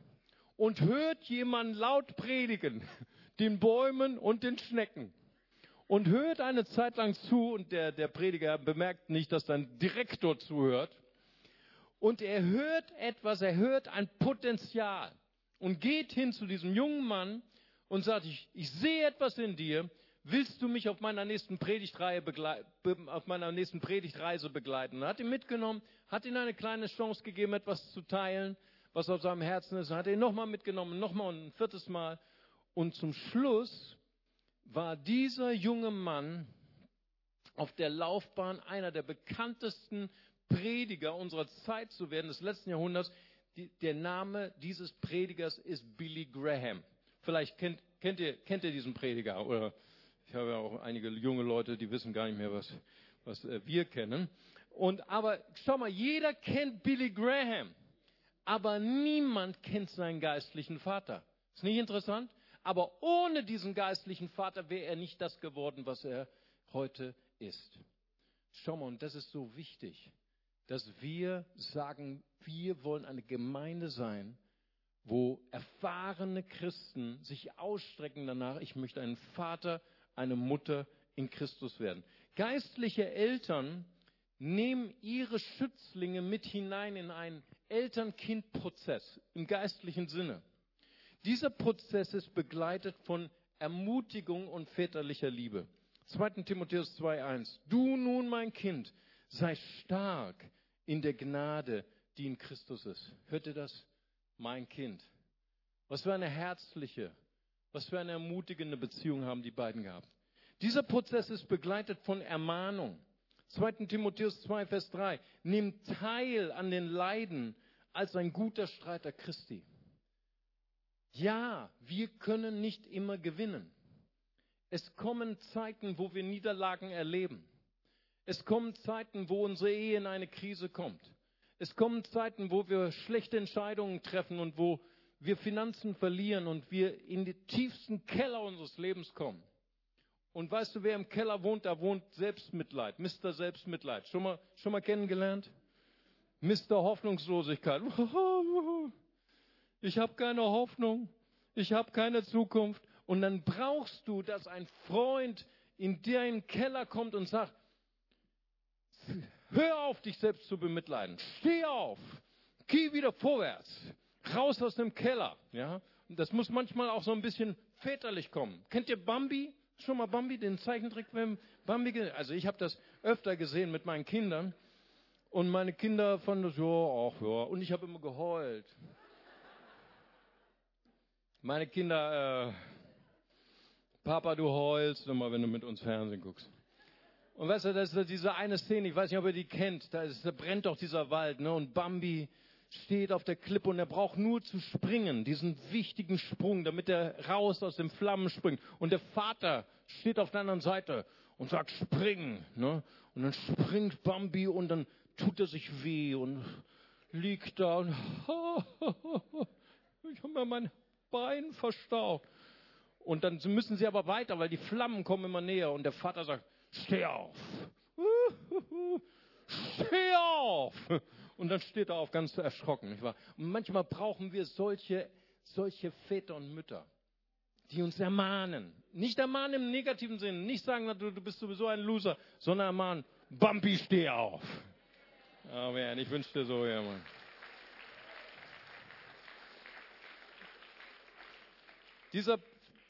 und hört jemanden laut predigen, den Bäumen und den Schnecken. Und hört eine Zeit lang zu und der, der Prediger bemerkt nicht, dass dein Direktor zuhört. Und er hört etwas, er hört ein Potenzial und geht hin zu diesem jungen Mann und sagt, ich, ich sehe etwas in dir, willst du mich auf meiner nächsten Predigtreihe auf meiner nächsten Predigtreise begleiten? Und hat ihn mitgenommen, hat ihm eine kleine Chance gegeben, etwas zu teilen, was auf seinem Herzen ist. Und hat ihn nochmal mitgenommen, nochmal ein viertes Mal. Und zum Schluss war dieser junge Mann auf der Laufbahn einer der bekanntesten Prediger unserer Zeit zu werden, des letzten Jahrhunderts. Die, der Name dieses Predigers ist Billy Graham. Vielleicht kennt, kennt, ihr, kennt ihr diesen Prediger oder ich habe ja auch einige junge Leute, die wissen gar nicht mehr, was, was äh, wir kennen. Und aber schau mal, jeder kennt Billy Graham, aber niemand kennt seinen geistlichen Vater. Ist nicht interessant? Aber ohne diesen geistlichen Vater wäre er nicht das geworden, was er heute ist. Schau mal, und das ist so wichtig, dass wir sagen, wir wollen eine Gemeinde sein, wo erfahrene Christen sich ausstrecken danach, ich möchte einen Vater, eine Mutter in Christus werden. Geistliche Eltern nehmen ihre Schützlinge mit hinein in einen Eltern-Kind-Prozess im geistlichen Sinne. Dieser Prozess ist begleitet von Ermutigung und väterlicher Liebe. 2. Timotheus 2.1. Du nun, mein Kind, sei stark in der Gnade, die in Christus ist. Hört ihr das? Mein Kind. Was für eine herzliche, was für eine ermutigende Beziehung haben die beiden gehabt. Dieser Prozess ist begleitet von Ermahnung. 2. Timotheus 2, Vers 3. Nimm teil an den Leiden als ein guter Streiter Christi. Ja, wir können nicht immer gewinnen. Es kommen Zeiten, wo wir Niederlagen erleben. Es kommen Zeiten, wo unsere Ehe in eine Krise kommt. Es kommen Zeiten, wo wir schlechte Entscheidungen treffen und wo wir Finanzen verlieren und wir in die tiefsten Keller unseres Lebens kommen. Und weißt du, wer im Keller wohnt? Da wohnt Selbstmitleid, Mr. Selbstmitleid. Schon mal, schon mal kennengelernt? Mr. Hoffnungslosigkeit. Ich habe keine Hoffnung. Ich habe keine Zukunft. Und dann brauchst du, dass ein Freund in deinen Keller kommt und sagt, hör auf, dich selbst zu bemitleiden. Steh auf. Geh wieder vorwärts. Raus aus dem Keller. Ja? Und das muss manchmal auch so ein bisschen väterlich kommen. Kennt ihr Bambi? Schon mal Bambi, den Zeichentrick? Bambi, also ich habe das öfter gesehen mit meinen Kindern. Und meine Kinder fanden das, ja, ach ja. Und ich habe immer geheult. Meine Kinder, äh, Papa, du heulst immer, wenn du mit uns Fernsehen guckst. Und weißt du, das ist diese eine Szene, ich weiß nicht, ob ihr die kennt, da, ist, da brennt doch dieser Wald, ne? Und Bambi steht auf der Klippe und er braucht nur zu springen, diesen wichtigen Sprung, damit er raus aus den Flammen springt. Und der Vater steht auf der anderen Seite und sagt, springen. Ne? Und dann springt Bambi und dann tut er sich weh und liegt da und ich habe mir mein Bein verstaucht. Und dann müssen sie aber weiter, weil die Flammen kommen immer näher. Und der Vater sagt, steh auf. Steh auf. Und dann steht er auf, ganz erschrocken. Nicht wahr? Und manchmal brauchen wir solche, solche Väter und Mütter, die uns ermahnen. Nicht ermahnen im negativen Sinne. Nicht sagen, du, du bist sowieso ein Loser, sondern ermahnen, Bambi, steh auf. Amen. Ich wünsche dir so, ja, Mann. Dieser,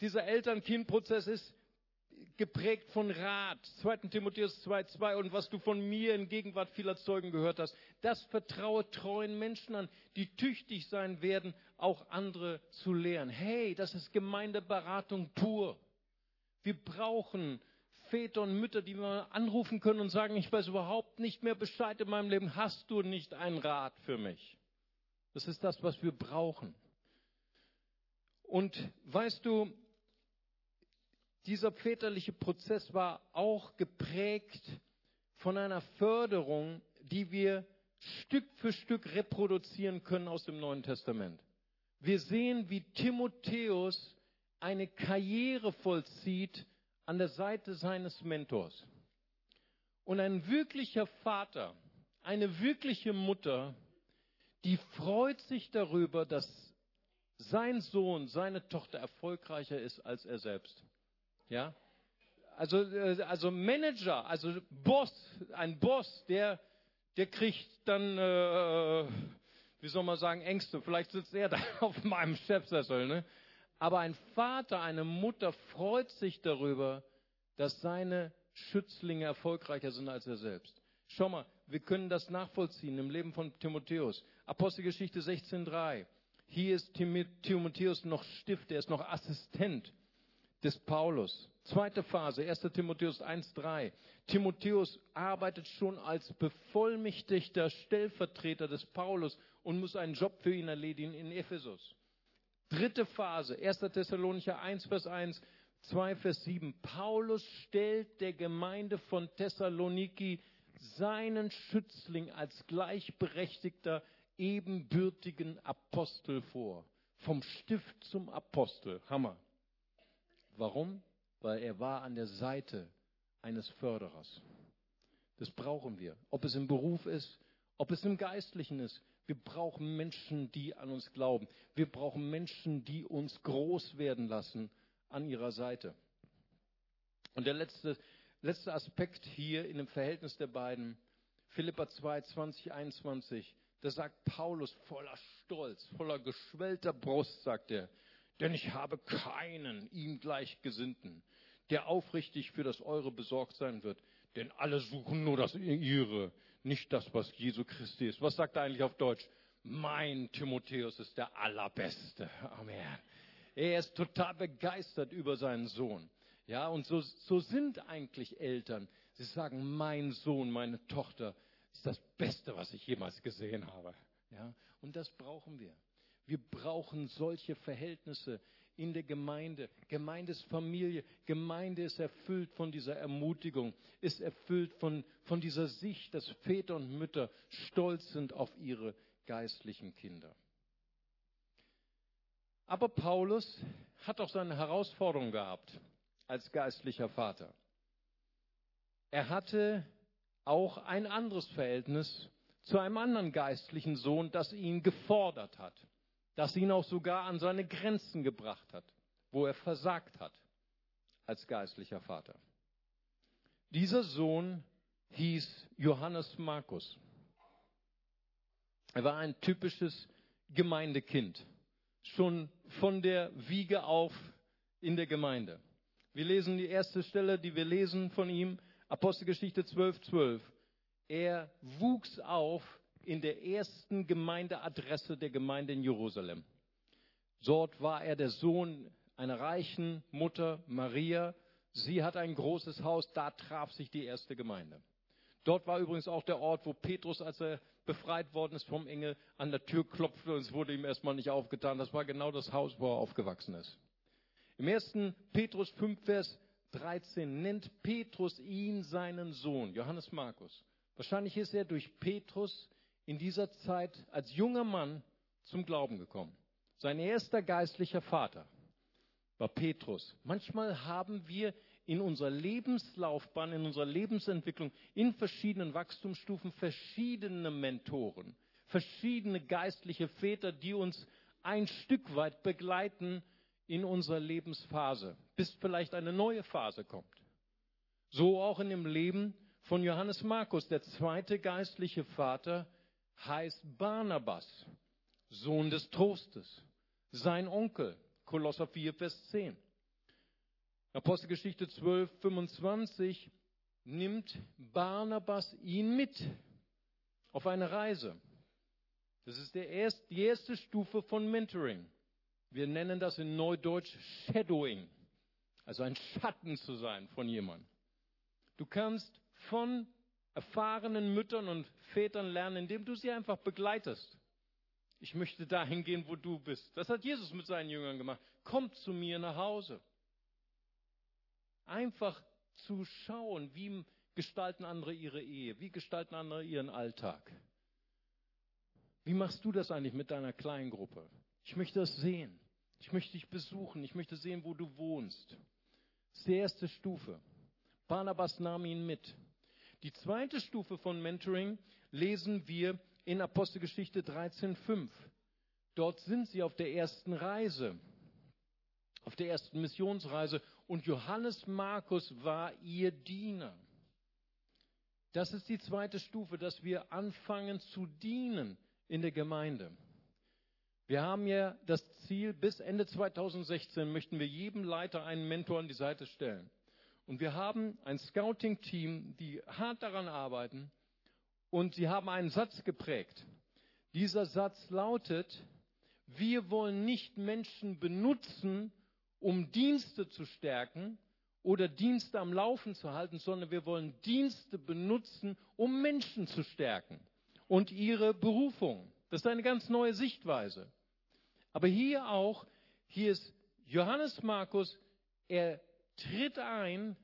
dieser Eltern-Kind-Prozess ist geprägt von Rat. 2. Timotheus 2,2 und was du von mir in Gegenwart vieler Zeugen gehört hast. Das vertraue treuen Menschen an, die tüchtig sein werden, auch andere zu lehren. Hey, das ist Gemeindeberatung pur. Wir brauchen Väter und Mütter, die wir anrufen können und sagen, ich weiß überhaupt nicht mehr Bescheid in meinem Leben. Hast du nicht einen Rat für mich? Das ist das, was wir brauchen. Und weißt du, dieser väterliche Prozess war auch geprägt von einer Förderung, die wir Stück für Stück reproduzieren können aus dem Neuen Testament. Wir sehen, wie Timotheus eine Karriere vollzieht an der Seite seines Mentors. Und ein wirklicher Vater, eine wirkliche Mutter, die freut sich darüber, dass sein Sohn, seine Tochter erfolgreicher ist als er selbst. Ja? Also, äh, also Manager, also Boss, ein Boss, der, der kriegt dann, äh, wie soll man sagen, Ängste. Vielleicht sitzt er da auf meinem Chefsessel. Ne? Aber ein Vater, eine Mutter freut sich darüber, dass seine Schützlinge erfolgreicher sind als er selbst. Schau mal, wir können das nachvollziehen im Leben von Timotheus. Apostelgeschichte 16.3. Hier ist Timotheus noch Stift, er ist noch Assistent des Paulus. Zweite Phase, 1. Timotheus 1.3. Timotheus arbeitet schon als bevollmächtigter Stellvertreter des Paulus und muss einen Job für ihn erledigen in Ephesus. Dritte Phase, 1. Thessalonicher 1, Vers 1, 2, Vers 7. Paulus stellt der Gemeinde von Thessaloniki seinen Schützling als gleichberechtigter ebenbürtigen Apostel vor. Vom Stift zum Apostel. Hammer. Warum? Weil er war an der Seite eines Förderers. Das brauchen wir. Ob es im Beruf ist, ob es im Geistlichen ist. Wir brauchen Menschen, die an uns glauben. Wir brauchen Menschen, die uns groß werden lassen an ihrer Seite. Und der letzte, letzte Aspekt hier in dem Verhältnis der beiden, Philippa 2, 20, 21, da sagt Paulus voller Stolz, voller geschwellter Brust, sagt er, denn ich habe keinen ihm gleichgesinnten, der aufrichtig für das Eure besorgt sein wird. Denn alle suchen nur das Ihre, nicht das, was Jesu Christi ist. Was sagt er eigentlich auf Deutsch? Mein Timotheus ist der Allerbeste. Amen. Er ist total begeistert über seinen Sohn. Ja, und so, so sind eigentlich Eltern. Sie sagen, mein Sohn, meine Tochter ist das Beste, was ich jemals gesehen habe. Ja? Und das brauchen wir. Wir brauchen solche Verhältnisse in der Gemeinde. Gemeindesfamilie. Gemeinde ist erfüllt von dieser Ermutigung, ist erfüllt von, von dieser Sicht, dass Väter und Mütter stolz sind auf ihre geistlichen Kinder. Aber Paulus hat auch seine Herausforderung gehabt als geistlicher Vater. Er hatte auch ein anderes Verhältnis zu einem anderen geistlichen Sohn, das ihn gefordert hat, das ihn auch sogar an seine Grenzen gebracht hat, wo er versagt hat als geistlicher Vater. Dieser Sohn hieß Johannes Markus. Er war ein typisches Gemeindekind, schon von der Wiege auf in der Gemeinde. Wir lesen die erste Stelle, die wir lesen von ihm, Apostelgeschichte 12, 12. Er wuchs auf in der ersten Gemeindeadresse der Gemeinde in Jerusalem. Dort war er der Sohn einer reichen Mutter, Maria. Sie hat ein großes Haus, da traf sich die erste Gemeinde. Dort war übrigens auch der Ort, wo Petrus, als er befreit worden ist vom Engel, an der Tür klopfte und es wurde ihm erstmal nicht aufgetan. Das war genau das Haus, wo er aufgewachsen ist. Im ersten Petrus 5, Vers 13 nennt Petrus ihn seinen Sohn, Johannes Markus. Wahrscheinlich ist er durch Petrus in dieser Zeit als junger Mann zum Glauben gekommen. Sein erster geistlicher Vater war Petrus. Manchmal haben wir in unserer Lebenslaufbahn, in unserer Lebensentwicklung, in verschiedenen Wachstumsstufen verschiedene Mentoren, verschiedene geistliche Väter, die uns ein Stück weit begleiten in unserer Lebensphase, bis vielleicht eine neue Phase kommt. So auch in dem Leben von Johannes Markus, der zweite geistliche Vater, heißt Barnabas, Sohn des Trostes, sein Onkel, Kolosser 4, Vers 10. Apostelgeschichte 12, 25 nimmt Barnabas ihn mit auf eine Reise. Das ist erste, die erste Stufe von Mentoring. Wir nennen das in Neudeutsch Shadowing, also ein Schatten zu sein von jemandem. Du kannst von erfahrenen Müttern und Vätern lernen, indem du sie einfach begleitest. Ich möchte dahin gehen, wo du bist. Das hat Jesus mit seinen Jüngern gemacht. Kommt zu mir nach Hause. Einfach zu schauen, wie gestalten andere ihre Ehe, wie gestalten andere ihren Alltag. Wie machst du das eigentlich mit deiner kleinen Gruppe? Ich möchte das sehen. Ich möchte dich besuchen. Ich möchte sehen, wo du wohnst. Das ist die erste Stufe. Barnabas nahm ihn mit. Die zweite Stufe von Mentoring lesen wir in Apostelgeschichte 13.5. Dort sind sie auf der ersten Reise, auf der ersten Missionsreise und Johannes Markus war ihr Diener. Das ist die zweite Stufe, dass wir anfangen zu dienen in der Gemeinde. Wir haben ja das Ziel, bis Ende 2016 möchten wir jedem Leiter einen Mentor an die Seite stellen. Und wir haben ein Scouting-Team, die hart daran arbeiten. Und sie haben einen Satz geprägt. Dieser Satz lautet, wir wollen nicht Menschen benutzen, um Dienste zu stärken oder Dienste am Laufen zu halten, sondern wir wollen Dienste benutzen, um Menschen zu stärken und ihre Berufung. Das ist eine ganz neue Sichtweise. Aber hier auch, hier ist Johannes Markus, er tritt ein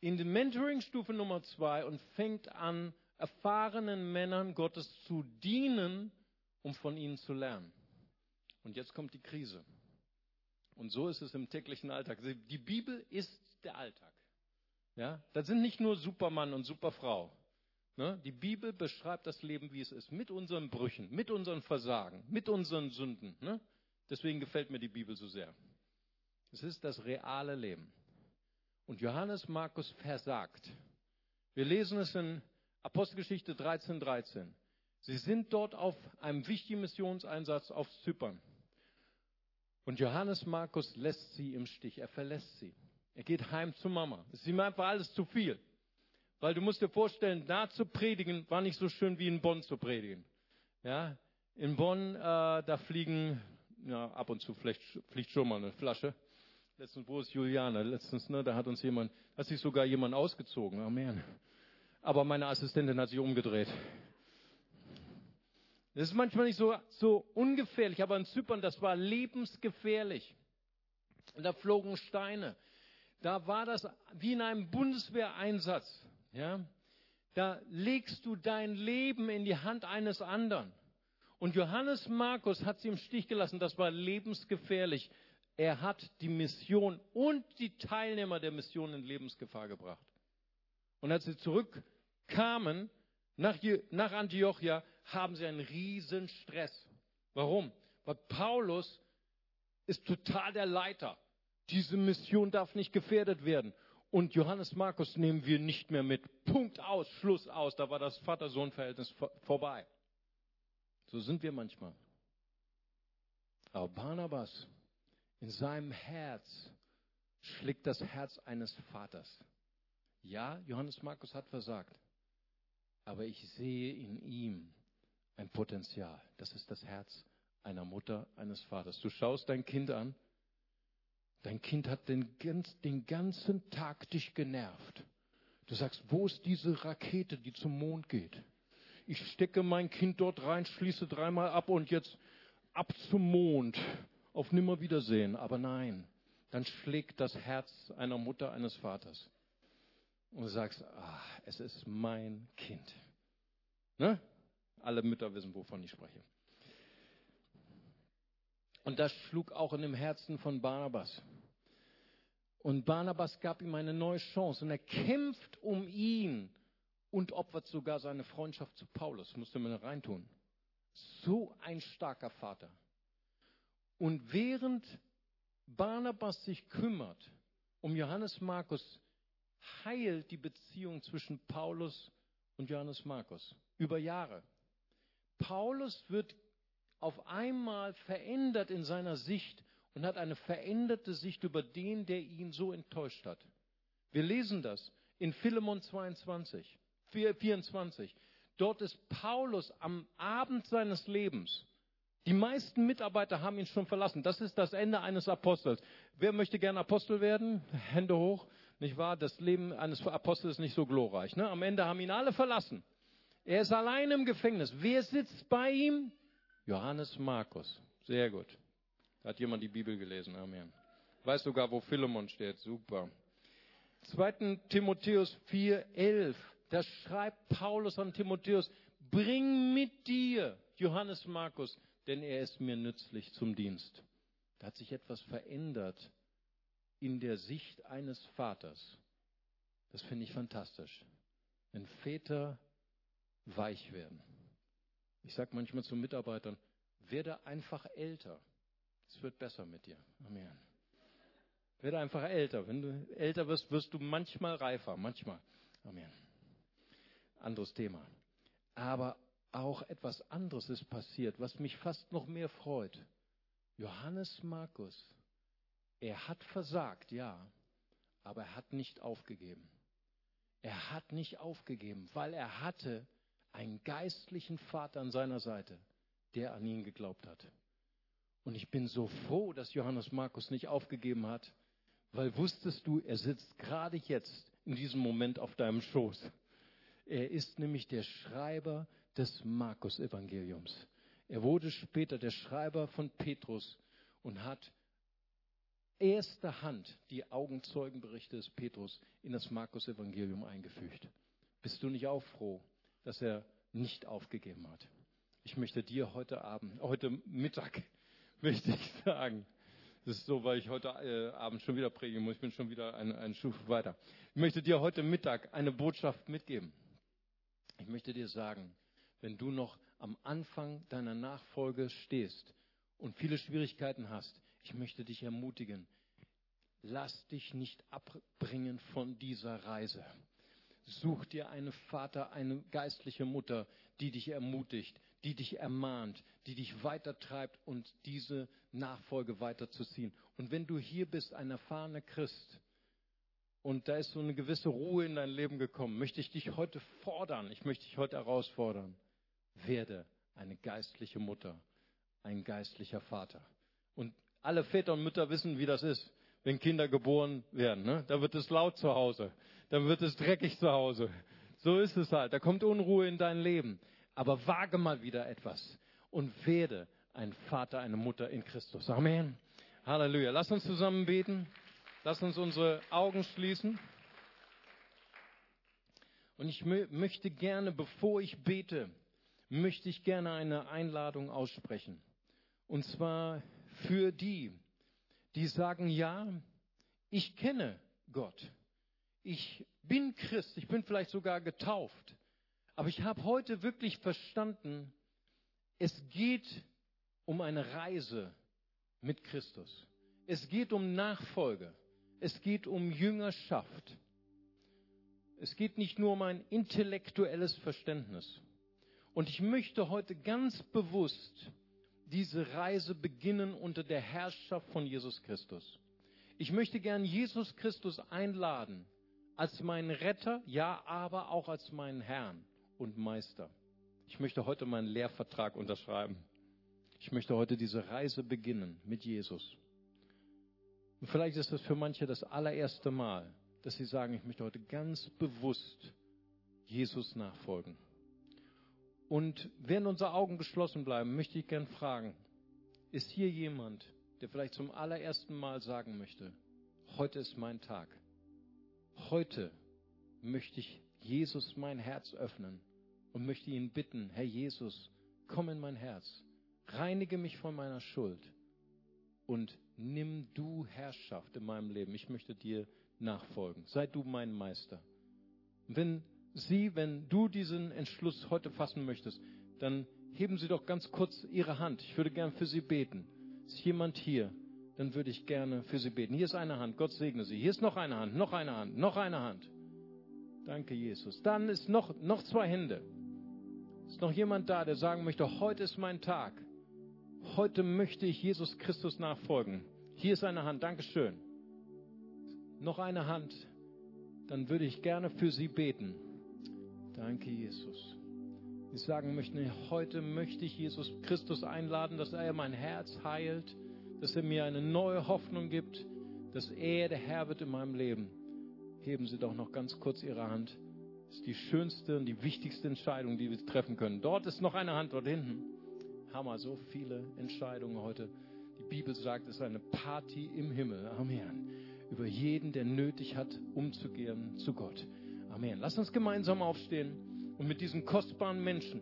in die Mentoring-Stufe Nummer zwei und fängt an, erfahrenen Männern Gottes zu dienen, um von ihnen zu lernen. Und jetzt kommt die Krise. Und so ist es im täglichen Alltag. Die Bibel ist der Alltag. Ja, das sind nicht nur Supermann und Superfrau. Ne? Die Bibel beschreibt das Leben, wie es ist, mit unseren Brüchen, mit unseren Versagen, mit unseren Sünden. Ne? Deswegen gefällt mir die Bibel so sehr. Es ist das reale Leben. Und Johannes Markus versagt. Wir lesen es in Apostelgeschichte 13, 13. Sie sind dort auf einem wichtigen Missionseinsatz auf Zypern. Und Johannes Markus lässt sie im Stich. Er verlässt sie. Er geht heim zu Mama. Es ist ihm einfach alles zu viel. Weil du musst dir vorstellen, da zu predigen war nicht so schön wie in Bonn zu predigen. Ja, in Bonn, äh, da fliegen, ja, ab und zu fliegt, fliegt schon mal eine Flasche. Letztens, wo ist Juliane? Letztens, ne, da hat uns jemand, hat sich sogar jemand ausgezogen. Amen. Aber meine Assistentin hat sich umgedreht. Das ist manchmal nicht so, so ungefährlich, aber in Zypern, das war lebensgefährlich. Da flogen Steine. Da war das wie in einem Bundeswehreinsatz. Ja? Da legst du dein Leben in die Hand eines anderen. Und Johannes Markus hat sie im Stich gelassen. Das war lebensgefährlich. Er hat die Mission und die Teilnehmer der Mission in Lebensgefahr gebracht. Und als sie zurückkamen nach, nach Antiochia, haben sie einen riesen Stress. Warum? Weil Paulus ist total der Leiter. Diese Mission darf nicht gefährdet werden. Und Johannes Markus nehmen wir nicht mehr mit. Punkt aus, Schluss aus. Da war das Vater-Sohn-Verhältnis vorbei. So sind wir manchmal. Aber Barnabas, in seinem Herz schlägt das Herz eines Vaters. Ja, Johannes Markus hat versagt. Aber ich sehe in ihm ein Potenzial. Das ist das Herz einer Mutter, eines Vaters. Du schaust dein Kind an. Dein Kind hat den, den ganzen Tag dich genervt. Du sagst, wo ist diese Rakete, die zum Mond geht? Ich stecke mein Kind dort rein, schließe dreimal ab und jetzt ab zum Mond. Auf Nimmerwiedersehen. Aber nein, dann schlägt das Herz einer Mutter, eines Vaters. Und du sagst, ah, es ist mein Kind. Ne? Alle Mütter wissen, wovon ich spreche. Und das schlug auch in dem Herzen von Barnabas. Und Barnabas gab ihm eine neue Chance und er kämpft um ihn und opfert sogar seine Freundschaft zu Paulus. Musste man reintun. So ein starker Vater. Und während Barnabas sich kümmert um Johannes Markus, heilt die Beziehung zwischen Paulus und Johannes Markus über Jahre. Paulus wird auf einmal verändert in seiner Sicht und hat eine veränderte Sicht über den, der ihn so enttäuscht hat. Wir lesen das in Philemon 22, 24. Dort ist Paulus am Abend seines Lebens. Die meisten Mitarbeiter haben ihn schon verlassen. Das ist das Ende eines Apostels. Wer möchte gerne Apostel werden? Hände hoch. Nicht wahr? Das Leben eines Apostels ist nicht so glorreich. Ne? Am Ende haben ihn alle verlassen. Er ist allein im Gefängnis. Wer sitzt bei ihm? Johannes Markus. Sehr gut. Hat jemand die Bibel gelesen. Amen. Weiß sogar, wo Philemon steht. Super. 2. Timotheus 4,11. Da schreibt Paulus an Timotheus, bring mit dir Johannes Markus, denn er ist mir nützlich zum Dienst. Da hat sich etwas verändert in der Sicht eines Vaters. Das finde ich fantastisch. Wenn Väter weich werden. Ich sage manchmal zu Mitarbeitern, werde einfach älter. Es wird besser mit dir. Amen. Werde einfach älter. Wenn du älter wirst, wirst du manchmal reifer. Manchmal. Amen. Anderes Thema. Aber auch etwas anderes ist passiert, was mich fast noch mehr freut. Johannes Markus, er hat versagt, ja, aber er hat nicht aufgegeben. Er hat nicht aufgegeben, weil er hatte einen geistlichen Vater an seiner Seite, der an ihn geglaubt hat. Und ich bin so froh, dass Johannes Markus nicht aufgegeben hat, weil wusstest du, er sitzt gerade jetzt in diesem Moment auf deinem Schoß. Er ist nämlich der Schreiber des Markus-Evangeliums. Er wurde später der Schreiber von Petrus und hat erster Hand die Augenzeugenberichte des Petrus in das Markus-Evangelium eingefügt. Bist du nicht auch froh, dass er nicht aufgegeben hat. Ich möchte dir heute Abend, heute Mittag, möchte ich sagen, das ist so, weil ich heute äh, Abend schon wieder predigen muss, ich bin schon wieder eine, eine Stufe weiter. Ich möchte dir heute Mittag eine Botschaft mitgeben. Ich möchte dir sagen, wenn du noch am Anfang deiner Nachfolge stehst und viele Schwierigkeiten hast, ich möchte dich ermutigen, lass dich nicht abbringen von dieser Reise. Such dir einen Vater, eine geistliche Mutter, die dich ermutigt, die dich ermahnt, die dich weitertreibt und diese Nachfolge weiterzuziehen. Und wenn du hier bist, ein erfahrener Christ, und da ist so eine gewisse Ruhe in dein Leben gekommen, möchte ich dich heute fordern, ich möchte dich heute herausfordern. Werde eine geistliche Mutter, ein geistlicher Vater. Und alle Väter und Mütter wissen, wie das ist. wenn Kinder geboren werden. Ne? Da wird es laut zu Hause, dann wird es dreckig zu Hause. So ist es halt. Da kommt Unruhe in dein Leben. Aber wage mal wieder etwas und werde ein Vater, eine Mutter in Christus. Amen. Halleluja. Lass uns zusammen beten. Lass uns unsere Augen schließen. Und ich möchte gerne, bevor ich bete, möchte ich gerne eine Einladung aussprechen. Und zwar für die, die sagen, ja, ich kenne Gott. Ich bin Christ, ich bin vielleicht sogar getauft. Aber ich habe heute wirklich verstanden, es geht um eine Reise mit Christus. Es geht um Nachfolge. Es geht um Jüngerschaft. Es geht nicht nur um ein intellektuelles Verständnis. Und ich möchte heute ganz bewusst diese Reise beginnen unter der Herrschaft von Jesus Christus. Ich möchte gern Jesus Christus einladen als meinen Retter, ja, aber auch als meinen Herrn und Meister. Ich möchte heute meinen Lehrvertrag unterschreiben. Ich möchte heute diese Reise beginnen mit Jesus. Und vielleicht ist das für manche das allererste Mal, dass sie sagen, ich möchte heute ganz bewusst Jesus nachfolgen. Und während unsere Augen geschlossen bleiben, möchte ich gern fragen, ist hier jemand, der vielleicht zum allerersten Mal sagen möchte, heute ist mein Tag. Heute möchte ich Jesus mein Herz öffnen und möchte ihn bitten, Herr Jesus, komm in mein Herz, reinige mich von meiner Schuld und nimm du Herrschaft in meinem Leben. Ich möchte dir nachfolgen. Sei du mein Meister. Wenn Sie, wenn du diesen Entschluss heute fassen möchtest, dann heben Sie doch ganz kurz Ihre Hand. Ich würde gern für Sie beten. Ist jemand hier? Dann würde ich gerne für Sie beten. Hier ist eine Hand. Gott segne Sie. Hier ist noch eine Hand, noch eine Hand, noch eine Hand. Danke, Jesus. Dann ist noch, noch zwei Hände. Ist noch jemand da, der sagen möchte, heute ist mein Tag. Heute möchte ich Jesus Christus nachfolgen. Hier ist eine Hand. Dankeschön noch eine Hand, dann würde ich gerne für Sie beten. Danke, Jesus. Sie sagen möchten, heute möchte ich Jesus Christus einladen, dass er mein Herz heilt, dass er mir eine neue Hoffnung gibt, dass er der Herr wird in meinem Leben. Heben Sie doch noch ganz kurz Ihre Hand. Das ist die schönste und die wichtigste Entscheidung, die wir treffen können. Dort ist noch eine Hand, dort hinten. Hammer, so viele Entscheidungen heute. Die Bibel sagt, es ist eine Party im Himmel. Amen über jeden, der nötig hat, umzugehen zu Gott. Amen. Lass uns gemeinsam aufstehen und mit diesen kostbaren Menschen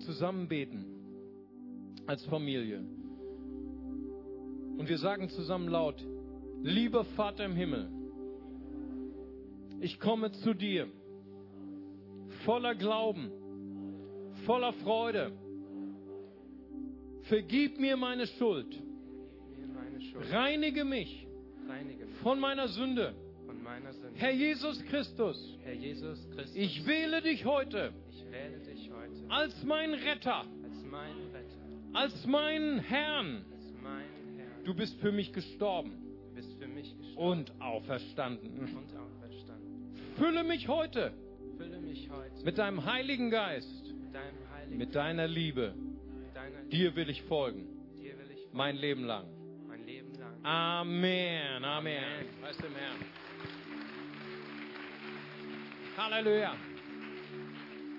zusammen beten als Familie. Und wir sagen zusammen laut, lieber Vater im Himmel, ich komme zu dir voller Glauben, voller Freude. Vergib mir meine Schuld. Reinige mich von meiner Sünde. Herr Jesus Christus. Ich wähle dich heute. Als mein Retter. Als mein Retter. Als mein Herrn. Du bist für mich gestorben. Und auferstanden. Fülle mich heute. Mit deinem Heiligen Geist. Mit deiner Liebe. Mit deiner Liebe. Dir will ich folgen. Dir will ich folgen. Mein Leben lang. Amen, Amen. Preis dem Herrn. Halleluja.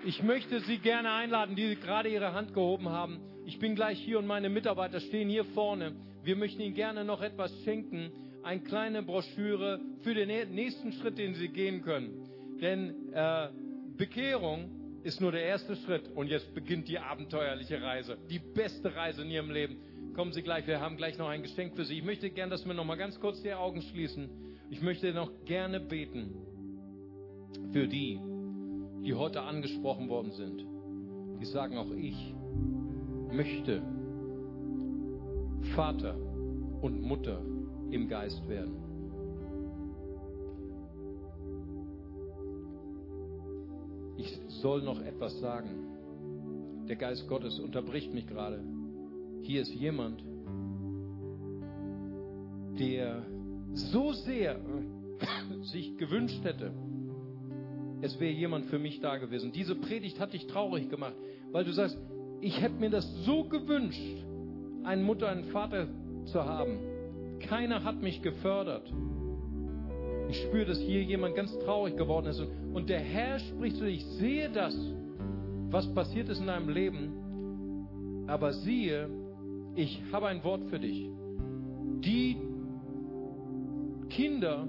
Ich möchte Sie gerne einladen, die gerade Ihre Hand gehoben haben. Ich bin gleich hier und meine Mitarbeiter stehen hier vorne. Wir möchten Ihnen gerne noch etwas schenken. Eine kleine Broschüre für den nächsten Schritt, den Sie gehen können. Denn äh, Bekehrung ist nur der erste Schritt und jetzt beginnt die abenteuerliche Reise. Die beste Reise in Ihrem Leben. Kommen Sie gleich, wir haben gleich noch ein Geschenk für Sie. Ich möchte gerne, dass wir noch mal ganz kurz die Augen schließen. Ich möchte noch gerne beten für die, die heute angesprochen worden sind. Die sagen auch ich möchte Vater und Mutter im Geist werden. Ich soll noch etwas sagen. Der Geist Gottes unterbricht mich gerade. Hier ist jemand, der so sehr sich gewünscht hätte, es wäre jemand für mich da gewesen. Diese Predigt hat dich traurig gemacht, weil du sagst, ich hätte mir das so gewünscht, eine Mutter, einen Vater zu haben. keiner hat mich gefördert. Ich spüre, dass hier jemand ganz traurig geworden ist. Und, und der Herr spricht zu dir, ich sehe das, was passiert ist in deinem Leben. Aber siehe, ich habe ein Wort für dich. Die Kinder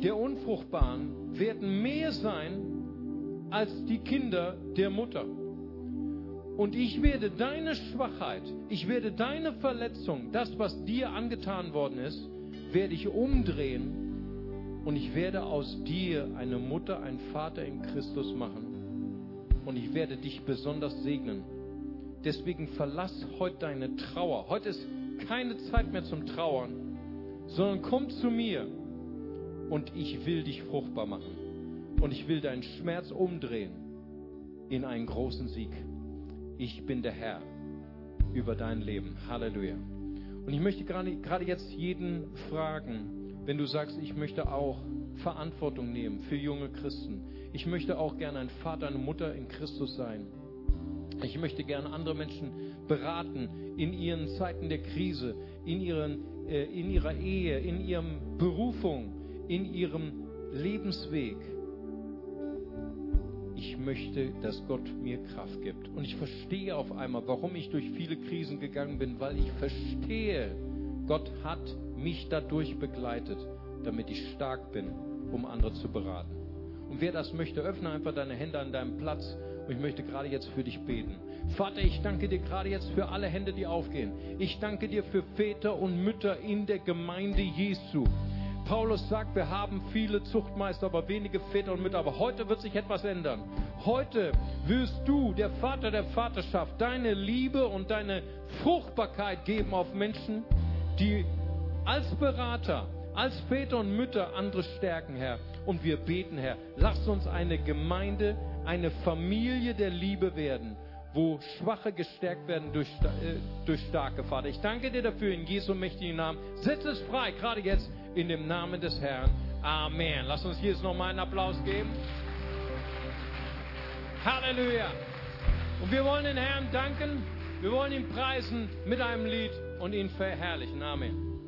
der Unfruchtbaren werden mehr sein als die Kinder der Mutter. Und ich werde deine Schwachheit, ich werde deine Verletzung, das, was dir angetan worden ist, werde ich umdrehen und ich werde aus dir eine Mutter, einen Vater in Christus machen. Und ich werde dich besonders segnen. Deswegen verlass heute deine Trauer. Heute ist keine Zeit mehr zum Trauern, sondern komm zu mir und ich will dich fruchtbar machen. Und ich will deinen Schmerz umdrehen in einen großen Sieg. Ich bin der Herr über dein Leben. Halleluja. Und ich möchte gerade, jetzt jeden fragen, wenn du sagst, ich möchte auch Verantwortung nehmen für junge Christen. Ich möchte auch gerne ein Vater, eine Mutter in Christus sein. Ich möchte gerne andere Menschen beraten in ihren Zeiten der Krise, in, ihren, äh, in ihrer Ehe, in ihrer Berufung, in ihrem Lebensweg ich möchte, dass Gott mir Kraft gibt. Und ich verstehe auf einmal, warum ich durch viele Krisen gegangen bin, weil ich verstehe, Gott hat mich dadurch begleitet, damit ich stark bin, um andere zu beraten. Und wer das möchte, öffne einfach deine Hände an deinem Platz. Und ich möchte gerade jetzt für dich beten. Vater, ich danke dir gerade jetzt für alle Hände, die aufgehen. Ich danke dir für Väter und Mütter in der Gemeinde Jesu. Paulus sagt, wir haben viele Zuchtmeister, aber wenige Väter und Mütter. Aber heute wird sich etwas ändern. Heute wirst du, der Vater der Vaterschaft, deine Liebe und deine Fruchtbarkeit geben auf Menschen, die als Berater, als Väter und Mütter andere stärken, Herr. Und wir beten, Herr, lass uns eine Gemeinde, eine Familie der Liebe werden wo Schwache gestärkt werden durch, äh, durch starke Vater. Ich danke dir dafür in Jesu mächtigen Namen. Setz es frei, gerade jetzt in dem Namen des Herrn. Amen. Lass uns hier jetzt nochmal einen Applaus geben. Halleluja. Und wir wollen den Herrn danken. Wir wollen ihn preisen mit einem Lied und ihn verherrlichen. Amen.